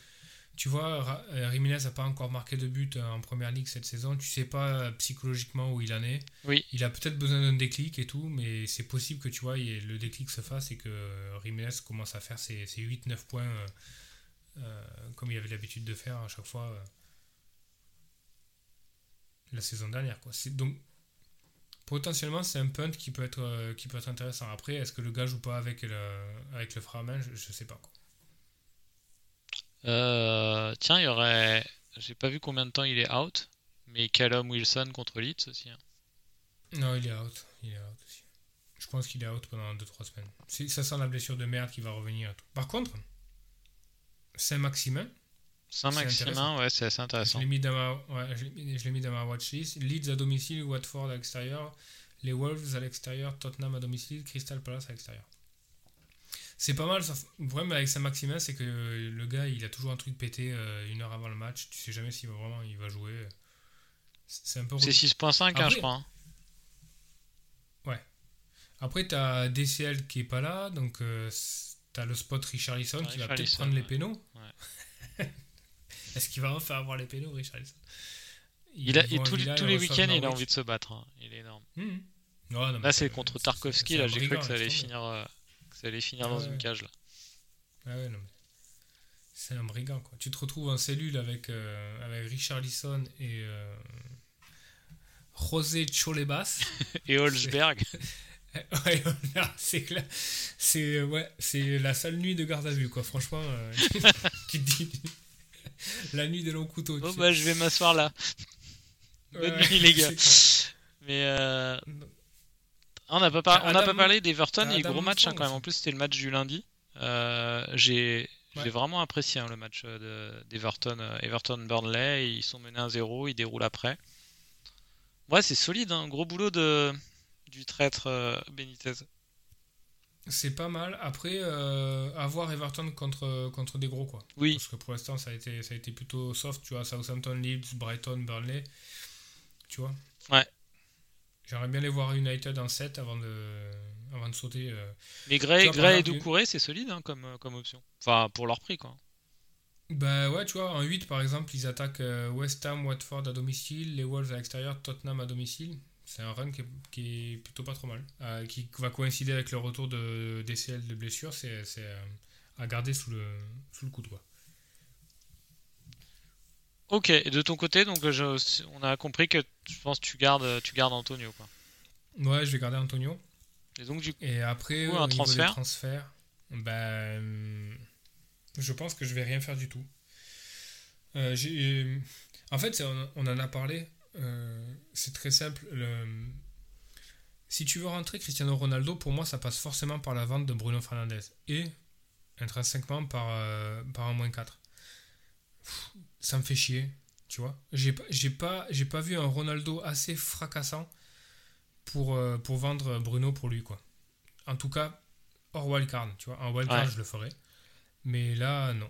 tu vois, Jiménez n'a pas encore marqué de but en première ligue cette saison. Tu sais pas psychologiquement où il en est. Oui. Il a peut-être besoin d'un déclic et tout, mais c'est possible que tu vois, le déclic se fasse et que Jiménez commence à faire ses, 8-9 points euh, euh, comme il avait l'habitude de faire à chaque fois euh, la saison dernière. Quoi. Donc, potentiellement, c'est un punt qui peut, être, euh, qui peut être intéressant. Après, est-ce que le gars joue pas avec le, avec le je, je sais pas. Quoi. Tiens, il y aurait. J'ai pas vu combien de temps il est out, mais Callum Wilson contre Leeds aussi. Hein. Non, il est out. Il est out aussi. Je pense qu'il est out pendant 2-3 semaines. Ça sent la blessure de merde qui va revenir. Par contre, Saint-Maximin. Saint-Maximin, ouais, c'est assez intéressant. Je l'ai mis, dans ma, ouais, je mis dans ma watchlist. Leeds à domicile, Watford à l'extérieur, les Wolves à l'extérieur, Tottenham à domicile, Crystal Palace à l'extérieur. C'est pas mal. Le problème avec Saint-Maximin, c'est que le gars, il a toujours un truc pété euh, une heure avant le match. Tu sais jamais s'il va vraiment il va jouer. C'est un peu. C'est 6.5, hein, je crois. Hein. Ouais. Après, t'as DCL qui est pas là, donc. Euh, T'as le spot Richarlison qui va peut-être prendre les pénaux. Est-ce qu'il va enfin avoir les pénaux, Richarlison? Il a, et tous, les week-ends, il a envie de se battre. Hein. Il est énorme. Hmm. là, c'est contre Tarkovsky. Là, j'ai cru que ça allait finir, euh, ça allait finir dans une cage. Là. Ah ouais, non, mais... C'est un brigand. Quoi. Tu te retrouves en cellule avec, euh, avec Richarlison et euh, José Cholebas. et Holzberg. Ouais, c'est C'est ouais, c'est la sale nuit de garde à vue quoi. Franchement, euh, qui dit la nuit de long couteau. Bon bah je vais m'asseoir là. Bonne nuit les gars. Mais euh... on n'a pas, pas parlé d'Everton. Il y a eu gros match hein, quand même. En plus c'était le match du lundi. Euh, j'ai vraiment apprécié hein, le match d'Everton. Everton Burnley. Ils sont menés 1-0. Ils déroulent après. Ouais c'est solide. Hein. Gros boulot de du traître euh, Benitez. C'est pas mal. Après, euh, avoir Everton contre, contre des gros, quoi. Oui. Parce que pour l'instant, ça, a été, ça a été plutôt soft. Tu vois, Southampton, Leeds, Brighton, Burnley. Tu vois Ouais. J'aimerais bien les voir United en 7 avant de, avant de sauter. Euh. Mais Gray, Gray et Doucouré, c'est solide hein, comme, comme option. Enfin, pour leur prix, quoi. Bah ouais, tu vois, en 8 par exemple, ils attaquent West Ham, Watford à domicile, les Wolves à l'extérieur, Tottenham à domicile c'est un run qui est, plutôt pas trop mal. Euh, qui va coïncider avec le retour de DCL de blessure, c'est euh, à garder sous le, sous le coude. Quoi. Ok, et de ton côté, donc on a compris que je pense que tu gardes, tu gardes Antonio. Quoi. Ouais, je vais garder Antonio. Et donc du Et après, un transfert, transfert ben, je pense que je vais rien faire du tout. Euh, en fait, on en a parlé. Euh, c'est très simple. Si tu veux rentrer Cristiano Ronaldo, pour moi, ça passe forcément par la vente de Bruno Fernandez et intrinsèquement par, euh, par un moins 4. Ça me fait chier, tu vois. J'ai pas, pas, pas vu un Ronaldo assez fracassant pour, euh, pour vendre Bruno pour lui, quoi. En tout cas, hors wildcard, tu vois. En wildcard, Ouais. je le ferai. Mais là, non.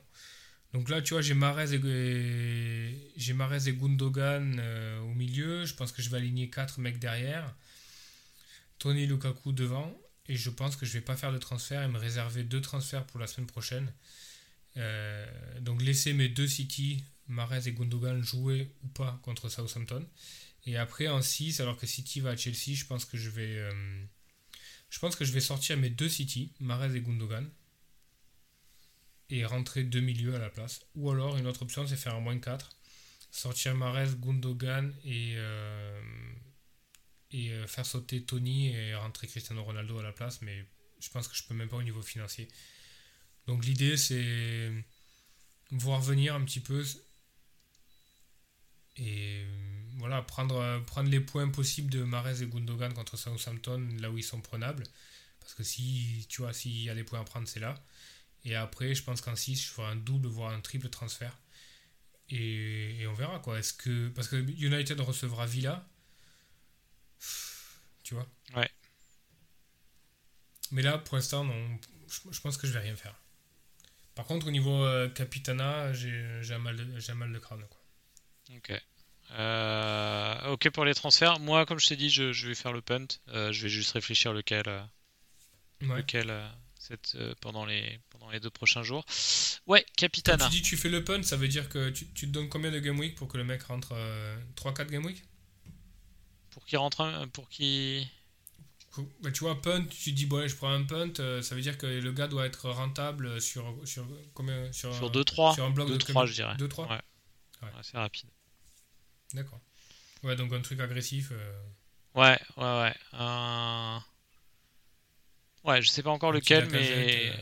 Donc là, tu vois, j'ai Marez et, j'ai Mahrez et Gundogan euh, au milieu. Je pense que je vais aligner 4 mecs derrière. Tony Lukaku devant. Et je pense que je vais pas faire de transfert et me réserver deux transferts pour la semaine prochaine. Euh, donc laisser mes deux City, Mahrez et Gundogan, jouer ou pas contre Southampton. Et après en 6, alors que City va à Chelsea, je pense que je vais, euh, sortir mes deux City, Mahrez et Gundogan, et rentrer deux milieux à la place. Ou alors une autre option, c'est faire un moins 4, sortir Mahrez, Gundogan et, euh, et faire sauter Tony et rentrer Cristiano Ronaldo à la place. Mais je pense que je peux même pas au niveau financier. Donc l'idée c'est voir venir un petit peu et euh, voilà prendre, euh, prendre les points possibles de Mahrez et Gundogan contre Southampton là où ils sont prenables. Parce que si tu vois s'il y a des points à prendre c'est là. Et après je pense qu'en 6 je ferai un double voire un triple transfert. Et, et on verra quoi. Est-ce que parce que United recevra Villa tu vois. Ouais. mais là pour l'instant non je, je pense que je vais rien faire par contre, au niveau euh, Capitana, j'ai un, mal de- un mal de crâne. Quoi. Ok. Euh, ok pour les transferts. Moi, comme je t'ai dit, je, je vais faire le punt. Euh, je vais juste réfléchir lequel, Ouais. lequel cette, pendant, les, pendant les deux prochains jours. Ouais, Quand Capitana. tu dis tu fais le punt, ça veut dire que tu, tu te donnes combien de game week pour que le mec rentre 3-4 game week? Pour qui rentre un- pour qui bah, Tu vois, punt, tu dis bon, allez, je prends un punt, euh, ça veut dire que le gars doit être rentable sur, sur combien sur, Sur un- 2-3. sur un bloc de 2-3, combien je dirais. 2-3 Ouais. Ouais. C'est rapide. D'accord. Ouais, donc un truc agressif. euh, Ouais, ouais, ouais. Un- Ouais, je sais pas encore un lequel, mais. euh,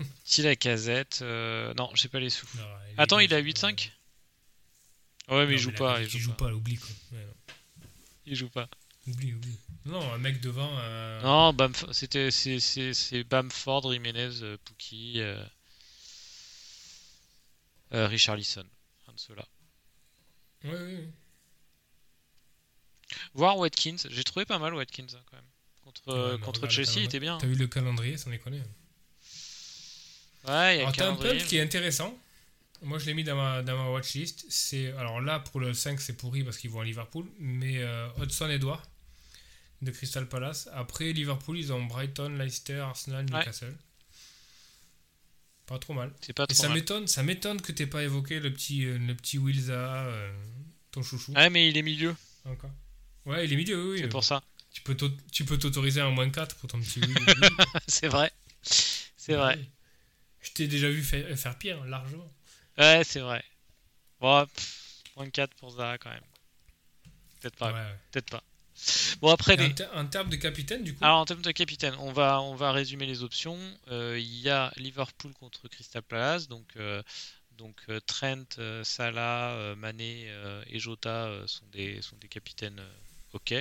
Petit la casette. Non, j'ai pas les sous. non, Attends, il euh, 8-5 Ouais, mais il joue pas. Il joue, joue pas. pas, oublie quoi. Ouais, non. Il joue pas. Oublie, oublie. Non, un mec devant. euh, Non, Bamf- c'était c'est c'est c'est Bamford, Jiménez, euh, Pookie, euh, euh, Richarlison, un de ceux-là. Ouais, ouais, ouais. Voir Watkins, j'ai trouvé pas mal Watkins hein, quand même. Contre Ouais, contre Chelsea, il était bien. T'as vu le calendrier, sans déconner. Ouais, il y a t'as un calendrier. punt qui est intéressant. Moi, je l'ai mis dans ma, dans ma watchlist. C'est, alors là, pour le 5, c'est pourri parce qu'ils vont à Liverpool. Mais euh, Hudson Edouard de Crystal Palace. Après Liverpool, ils ont Brighton, Leicester, Arsenal, Ouais. Newcastle. Pas trop mal. C'est pas Et trop ça mal. m'étonne, ça m'étonne que t'aies pas évoqué le petit, euh, le petit Will Zaha, euh, ton chouchou. Ouais, mais il est milieu, Encore. Ouais, il est milieu, oui. oui. c'est pour ça. Tu peux tu peux t'autoriser un moins 4 pour ton petit Will. c'est vrai. C'est vrai. Je t'ai déjà vu faire, faire pire, largement. Ouais, c'est vrai. Bon, pff, moins 4 pour Zaha quand même. Peut-être pas. Ouais, ouais. Peut-être pas. Bon, après, Et les... en, ter- en termes de capitaine, du coup. Alors en termes de capitaine, on va, on va résumer les options. Euh, Il y a Liverpool contre Crystal Palace, donc, euh, donc euh, Trent, Salah, Mané et Jota sont, des, sont des capitaines ok.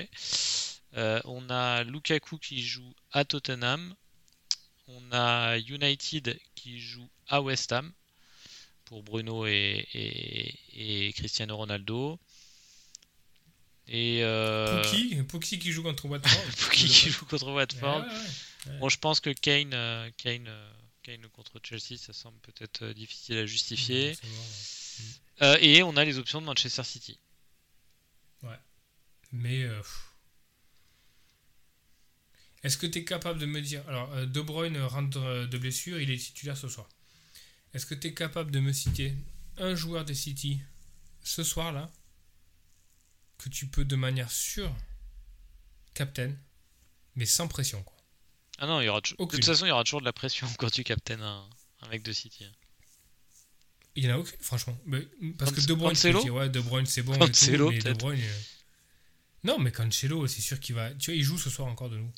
Euh, on a Lukaku qui joue à Tottenham. On a United qui joue à West Ham pour Bruno et, et, et Cristiano Ronaldo. Et euh, Pookie, Pookie qui joue contre Watford. Pookie qui joue contre Watford. Ouais, ouais, ouais. Bon, je pense que Kane, euh, Kane, euh, Kane contre Chelsea, ça semble peut-être euh, difficile à justifier. Bon, ouais. Euh, et on a les options de Manchester City. Mais. euh, pff. Est-ce que tu es capable de me dire. Alors, De Bruyne rentre de blessure, il est titulaire ce soir. Est-ce que tu es capable de me citer un joueur des City ce soir-là que tu peux de manière sûre captain, mais sans pression quoi. Ah non, il y aura toujours- de Aucune. toute façon, il y aura toujours de la pression quand tu captaines un, un mec de City. Il y en a aucun, franchement. Mais- parce que De Bruyne, ouais, De Bruyne c'est bon. et tout, Cancelo, mais De. Bruyne, euh, Non, mais Cancelo, c'est sûr qu'il va. Tu vois, il joue ce soir encore de nous.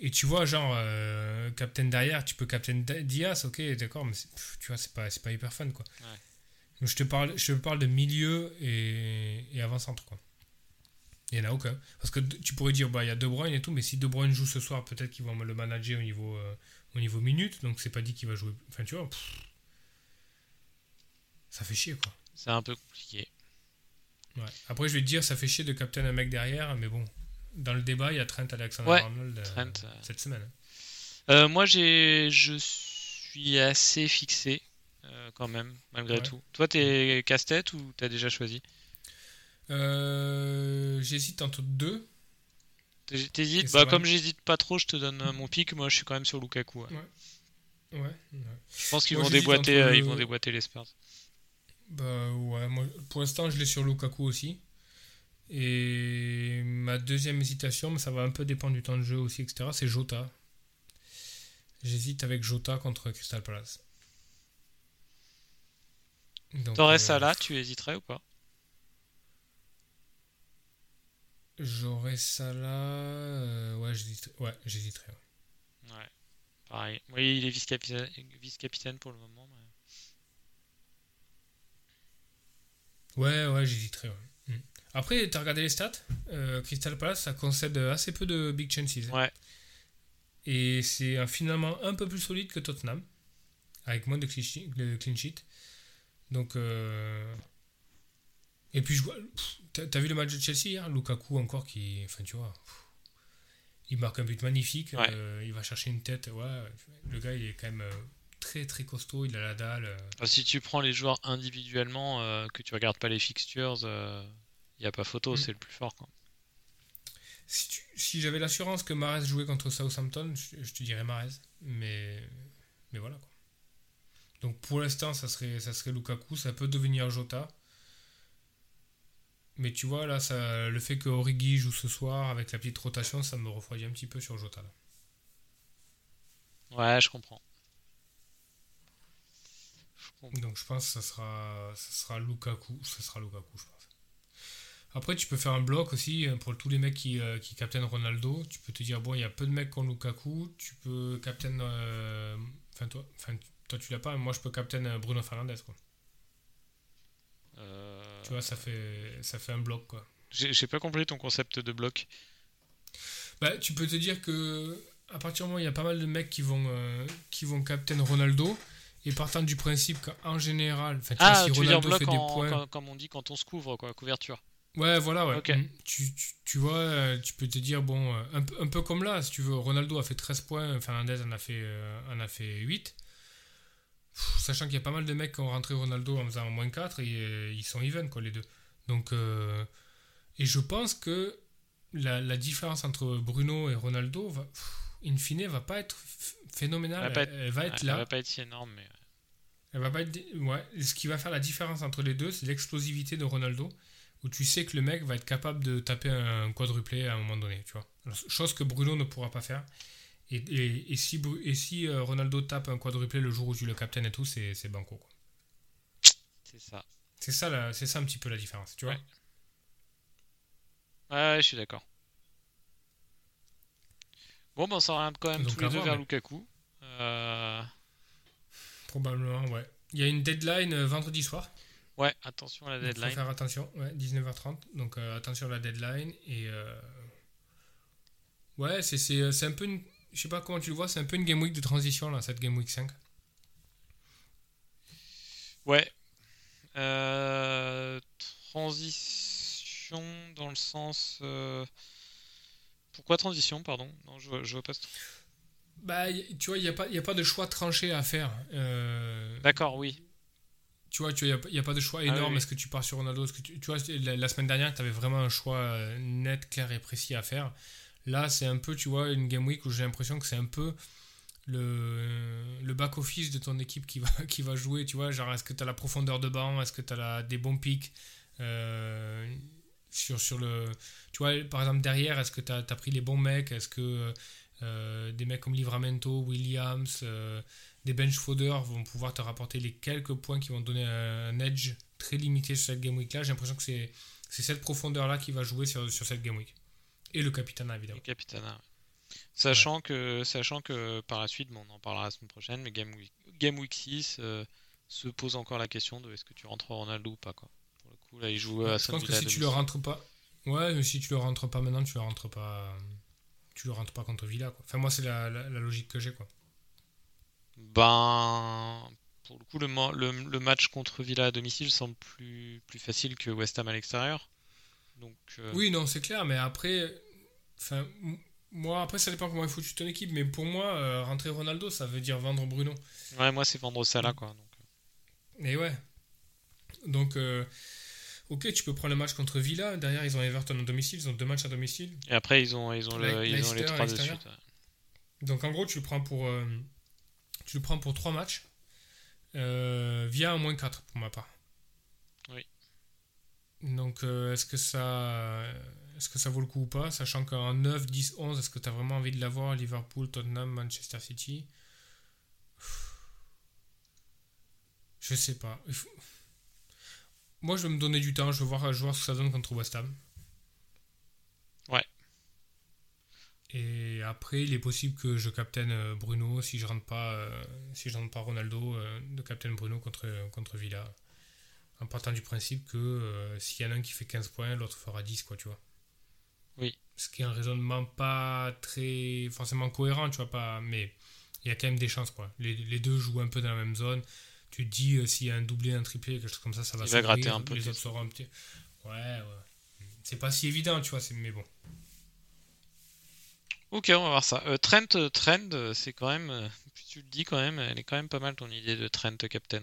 Et tu vois, genre, euh, Captain derrière, tu peux Captain Diaz, ok, d'accord, mais pff, tu vois, c'est pas, c'est pas hyper fun, quoi. Ouais. Donc je te parle, je te parle de milieu et, et avant-centre, quoi. Il y en a aucun. Parce que tu pourrais dire, bah, il y a De Bruyne et tout, mais si De Bruyne joue ce soir, peut-être qu'ils vont le manager au niveau, euh, au niveau minutes, donc c'est pas dit qu'il va jouer. Enfin, tu vois, pff, ça fait chier, quoi. C'est un peu compliqué. Ouais. Après, je vais te dire, ça fait chier de capter un mec derrière, mais bon, dans le débat, il y a Trent Alexander-Arnold ouais, euh, cette semaine. Euh, moi, j'ai, je suis assez fixé euh, quand même, malgré Ouais. tout. Toi, t'es casse-tête ou t'as déjà choisi Euh, J'hésite entre deux. T'hésites Bah, comme j'hésite pas trop, je te donne euh, mon pic. Moi, je suis quand même sur Lukaku. ouais. Ouais. ouais. Je pense qu'ils vont déboîter, ils le- vont déboîter les Spurs. Bah ouais, moi, pour l'instant, je l'ai sur Lukaku aussi. Et ma deuxième hésitation, mais ça va un peu dépendre du temps de jeu aussi, etc., c'est Jota. J'hésite avec Jota contre Crystal Palace. T'aurais ça là, tu hésiterais ou pas? J'aurais ça là. euh, ouais, j'hésiterais. Ouais, j'hésiterais. ouais. Ouais, pareil. Oui, il est vice-capitaine vice-capitaine pour le moment. mais- Ouais, ouais, j'hésiterais. ouais. Mm. Après, t'as regardé les stats? Euh, Crystal Palace, ça concède assez peu de big chances. Ouais, Et c'est un- finalement un peu plus solide que Tottenham, avec moins de clean sheet. Donc. euh, Et puis, je vois. T'as vu le match de Chelsea hier? Lukaku encore qui. Enfin, tu vois. pff, Il marque un but magnifique. Ouais. euh, il va chercher une tête. Ouais, le gars, il est quand même euh, très très costaud. Il a la dalle. si tu prends les joueurs individuellement, euh, que tu regardes pas les fixtures, il n'y a pas photo, Mm. c'est le plus fort. Quoi. Si, tu- si j'avais l'assurance que Mares jouait contre Southampton, je, je te dirais Mares. Mais, mais voilà quoi. Donc pour l'instant, ça serait, ça serait Lukaku. Ça peut devenir Jota. Mais tu vois, là, ça, le fait que Origi joue ce soir avec la petite rotation, ça me refroidit un petit peu sur Jota. Là. Ouais, je comprends. Je comprends. Donc je pense que ça sera, ça sera Lukaku. Ça sera Lukaku, je pense. Après, tu peux faire un bloc aussi euh, pour tous les mecs qui, euh, qui captainent Ronaldo. Tu peux te dire, bon, il y a peu de mecs qui ont Lukaku. Tu peux captain. euh, Enfin, toi, enfin, toi, tu l'as pas, moi, je peux captain euh, Bruno Fernandes. Quoi. Euh, Tu vois, ça fait, ça fait un bloc. Quoi. J'ai pas compris ton concept de bloc. Bah, tu peux te dire que à partir du moment où il y a pas mal de mecs qui vont, euh, qui vont captain Ronaldo, et partant du principe qu'en général, enfin, tu vois, Ah, si tu veux dire Ronaldo bloc fait des points. quand- comme on dit quand on se couvre, quoi, couverture. Ouais, voilà, ouais. Ok. Mm. Tu, tu, tu vois, tu peux te dire, bon, un, peu- un peu comme là, si tu veux, Ronaldo a fait 13 points, Fernandez en a fait, euh, en a fait 8. Pff, sachant qu'il y a pas mal de mecs qui ont rentré Ronaldo en faisant moins 4 et euh, ils sont even, quoi, les deux. Donc, euh, et je pense que la, la différence entre Bruno et Ronaldo, va, pff, in fine, va pas être phénoménale. Elle va Elle, être- elle va être là. Ça va pas être si énorme, mais. Elle va pas être. Ouais, ce qui va faire la différence entre les deux, c'est l'explosivité de Ronaldo, où tu sais que le mec va être capable de taper un quadruplé à un moment donné, tu vois. Alors, chose que Bruno ne pourra pas faire. Et, et, et si, et si euh, Ronaldo tape un quadruplé le jour où tu le captain et tout, c'est c'est banco. quoi. C'est ça. C'est ça, la- c'est ça un petit peu la différence, tu vois. Ouais. Ouais, je suis d'accord. Bon, ben, on s'oriente quand même Donc, tous les deux voir, vers mais- Lukaku. Euh, Probablement, ouais. Il y a une deadline euh, vendredi soir. Ouais, attention à la Donc, faut deadline. faire attention, ouais, 19h30. Donc euh, attention à la deadline. Et ouais, c'est- c'est c'est un peu une. Je sais pas comment tu le vois, c'est un peu une game week de transition là, cette game week 5. Ouais. Euh, Transition dans le sens. euh, Pourquoi transition, pardon? Non, je vois, je vois pas ce truc. Bah, tu vois, il n'y a, pas- y a pas de choix tranché à faire. Euh, D'accord, oui. tu vois, il n'y a, y a pas de choix Ah énorme. oui, oui. Est-ce que tu pars sur Ronaldo que tu, tu vois, la, la semaine dernière, tu avais vraiment un choix net, clair et précis à faire. Là, c'est un peu, tu vois, une game week où j'ai l'impression que c'est un peu le, back-office de ton équipe qui va, jouer. Tu vois, genre, est-ce que tu as la profondeur de banc? Est-ce que tu as des bons pics? Euh, sur, le. Tu vois, par exemple, derrière, est-ce que tu as, pris les bons mecs? Est-ce que euh, des mecs comme Livramento, Williams, euh, des bench fodders vont pouvoir te rapporter les quelques points qui vont donner un, edge très limité sur cette game week là J'ai l'impression que c'est c'est cette profondeur là qui va jouer sur, sur cette game week. Et le capitana, évidemment. Capitana. ouais. Sachant, que, sachant que par la suite, bon, on en parlera la semaine prochaine, mais Game Week, Game week 6 euh, se pose encore la question de est-ce que tu rentres Ronaldo ou pas. Quoi. Pour le coup, là, il joue à je pense que si tu le rentres pas. Ouais, mais si tu le rentres pas maintenant, tu le rentres pas. Tu le rentres pas contre Villa. Quoi. Enfin, moi, c'est la, la, la logique que j'ai. quoi. Ben. pour le coup, le, le, match contre Villa à domicile semble plus, plus facile que West Ham à l'extérieur. Donc, euh, Oui, non, c'est clair, mais après, enfin, moi, après, ça dépend comment il faut ton équipe, mais pour moi, euh, rentrer Ronaldo, ça veut dire vendre Bruno. Ouais, moi, c'est vendre Salah, quoi. Donc. Et ouais. Donc, ok, tu peux prendre le match contre Villa. Derrière, ils ont Everton à domicile. Ils ont deux matchs à domicile. Et après, ils ont, ils ont, ils ont les trois de suite. Donc, en gros, tu le prends pour, tu le prends pour trois matchs. Euh, via un moins 4 pour ma part. Donc euh, est-ce que ça est-ce que ça vaut le coup ou pas? Sachant qu'en 9, 10, 11, est-ce que tu as vraiment envie de l'avoir Liverpool, Tottenham, Manchester City? Je sais pas. Moi je vais me donner du temps, je veux voir, je veux voir ce que ça donne contre West Ham. Et après, il est possible que je captaine euh, Bruno si je rentre pas, euh, si je rentre pas Ronaldo, de captaine Bruno contre, contre Villa. En partant du principe que s'il y en a un qui fait 15 points, l'autre fera 10, quoi, tu vois. Oui. Ce qui est un raisonnement pas très forcément cohérent, tu vois, pas, mais il y a quand même des chances, quoi. Les, les deux jouent un peu dans la même zone. Tu te dis, s'il y a un doublé, un triplé, quelque chose comme ça, ça va se gratter un peu. Les autres seront un petit. Ouais, ouais. C'est pas si évident, tu vois, mais bon. Ok, on va voir ça. Euh, Trent, euh, Trend, euh, c'est quand même, tu le dis quand même, elle est quand même pas mal ton idée de Trent Captain.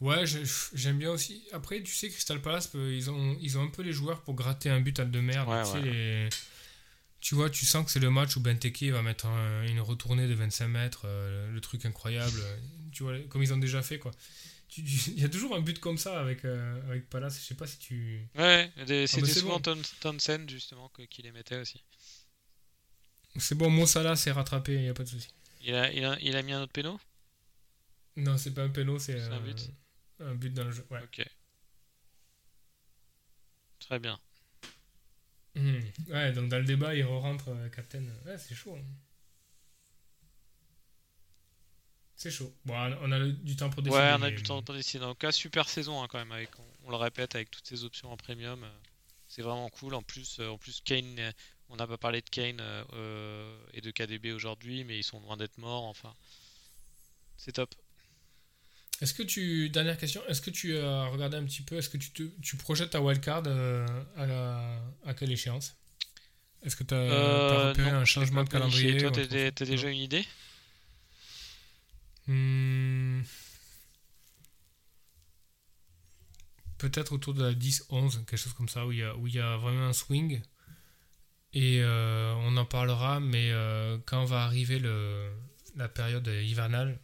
Ouais, j'aime bien aussi. Après, tu sais, Crystal Palace, ils ont, ils ont un peu les joueurs pour gratter un but à de merde. tu, vois, tu sens que c'est le match où Benteke va mettre une retournée de 25 mètres, le truc incroyable. tu vois, comme ils ont déjà fait, quoi. Il y a toujours un but comme ça avec, avec Palace. Je sais pas si tu. Ouais, c'était souvent Townsend, justement, qui les mettait aussi. C'est bon, Salah s'est rattrapé, il n'y a pas de souci. Il a, il, a, il a mis un autre péno? Non, c'est pas un péno, c'est un, but. Un but dans le jeu. Ouais. Ok. Très bien. Hmm. Ouais, donc dans le débat, il re-rentre euh, Captain. Ouais, c'est chaud. Hein. C'est chaud. Bon, on a du temps pour décider. Ouais, on a du temps pour décider. En cas, super saison hein, quand même. Avec, on, le répète, avec toutes ces options en premium. Euh, c'est vraiment cool. En plus, euh, en plus Kane on n'a pas parlé de Kane euh, euh, et de KDB aujourd'hui, mais ils sont loin d'être morts. Enfin, c'est top. Est-ce que tu dernière question, est-ce que tu as regardé un petit peu, est-ce que tu, te, tu projettes ta wildcard euh, à, à quelle échéance? Est-ce que tu as, repéré un changement de calendrier Toi, tu as, déjà une idée? Hmm. Peut-être autour de la 10-11, quelque chose comme ça, où il y a, où il y a vraiment un swing. Et euh, on en parlera, mais euh, quand va arriver le, la période hivernale,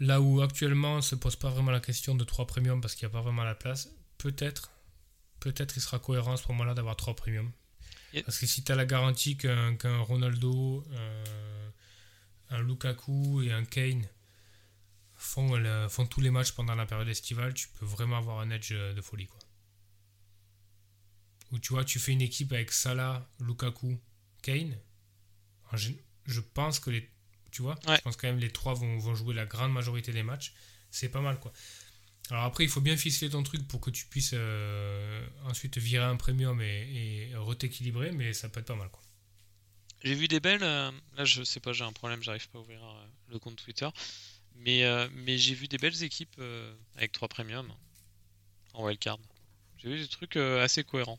là où actuellement ne se pose pas vraiment la question de 3 premiums parce qu'il n'y a pas vraiment la place, peut-être peut-être il sera cohérent à ce moment-là d'avoir 3 premiums. Parce que si tu as la garantie qu'un Ronaldo, euh, un Lukaku et un Kane font, font tous les matchs pendant la période estivale, tu peux vraiment avoir un edge de folie. Quoi où tu vois, tu fais une équipe avec Salah, Lukaku, Kane. Je, pense que les, tu vois, je pense quand même les trois vont, vont, jouer la grande majorité des matchs. C'est pas mal, quoi. Alors après, il faut bien ficeler ton truc pour que tu puisses euh, ensuite virer un premium et, et re-t'équilibrer, mais ça peut être pas mal, quoi. J'ai vu des belles. Euh, là, je sais pas, j'ai un problème, j'arrive pas à ouvrir euh, le compte Twitter. Mais, mais j'ai vu des belles équipes avec trois premiums en wildcard. J'ai vu des trucs assez cohérents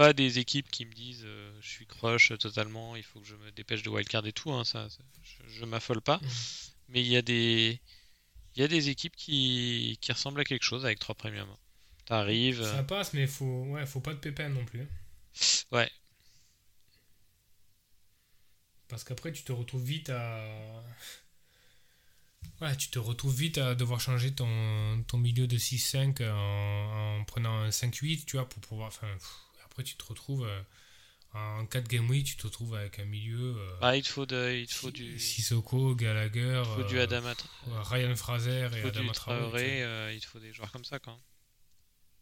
pas des équipes qui me disent euh, je suis crush totalement, il faut que je me dépêche de wildcard et tout, hein, ça, je, m'affole pas. Mmh. Mais il y a des il y a des équipes qui, qui ressemblent à quelque chose avec 3 premiums. T'arrives. Ça passe, mais faut ouais, faut pas de pépin non plus. Ouais. Parce qu'après tu te retrouves vite à Ouais, tu te retrouves vite à devoir changer ton, ton milieu de 6-5 en, en, prenant un 5-8, tu vois, pour pouvoir. Enfin, après, tu te retrouves euh, en 4 game week, tu te retrouves avec un milieu. Euh, bah, il faut, de, il faut du. Sissoko, Gallagher. Il faut du euh, Adama Ryan Fraser et Adama Traoré. il faut des joueurs comme ça quand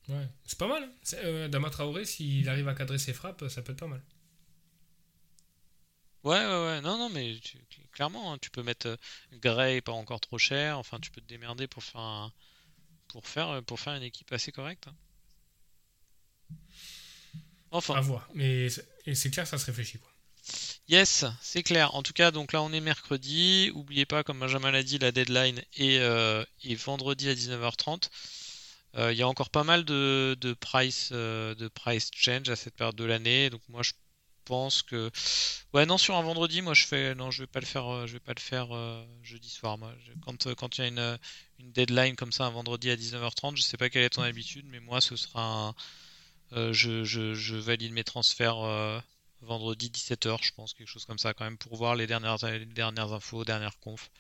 Ouais, c'est pas mal. Hein. Adama Traoré, s'il arrive à cadrer ses frappes, ça peut être pas mal. Ouais, ouais, ouais. Non, non, mais clairement, hein, tu peux mettre Gray pas encore trop cher. Enfin, tu peux te démerder pour faire, pour faire, pour faire une équipe assez correcte. Enfin. À voir. Mais c'est clair, ça se réfléchit. Quoi. Yes, c'est clair. En tout cas, donc là on est mercredi. Oubliez pas, comme Benjamin l'a dit, la deadline est, euh, est vendredi à 19h30. Euh, il y a encore pas mal de, de price, euh, de price change à cette période de l'année. Donc moi je pense que ouais non sur un vendredi moi je fais non je vais pas le faire je vais pas le faire euh, jeudi soir moi Je- quand quand il y a une, une deadline comme ça un vendredi à 19h30 je sais pas quelle est ton habitude mais moi ce sera un, euh, je, je, je valide mes transferts euh, vendredi 17h je pense quelque chose comme ça quand même pour voir les dernières les dernières infos dernières confs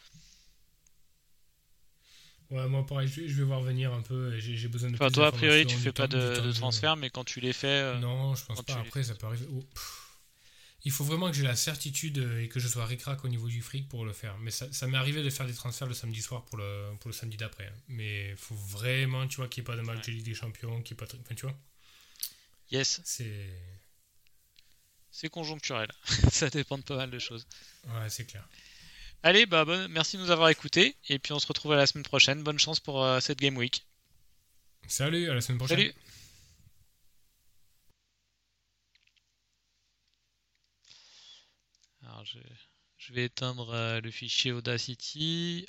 Ouais, moi pareil, je vais, voir venir un peu. et J'ai besoin de enfin plus toi a priori tu fais pas de, transfert mais quand tu les fais euh, Non, je pense pas. Après, ça peut arriver. Oh. Il faut vraiment que j'ai la certitude et que je sois ric-rac au niveau du fric pour le faire. Mais ça, ça m'est arrivé de faire des transferts le samedi soir pour le, pour le samedi d'après. hein. Mais il faut vraiment, tu vois, qu'il n'y ait pas de match de Ligue des Champions, qu'il n'y ait pas de... Enfin, tu vois, yes c'est... c'est conjoncturel ça dépend de pas mal de choses Ouais, c'est clair. Allez, bah, bonne- merci de nous avoir écoutés. Et puis on se retrouve à la semaine prochaine. Bonne chance pour euh, cette Game Week. Salut, à la semaine prochaine. Salut Alors je, je vais éteindre euh, le fichier Audacity.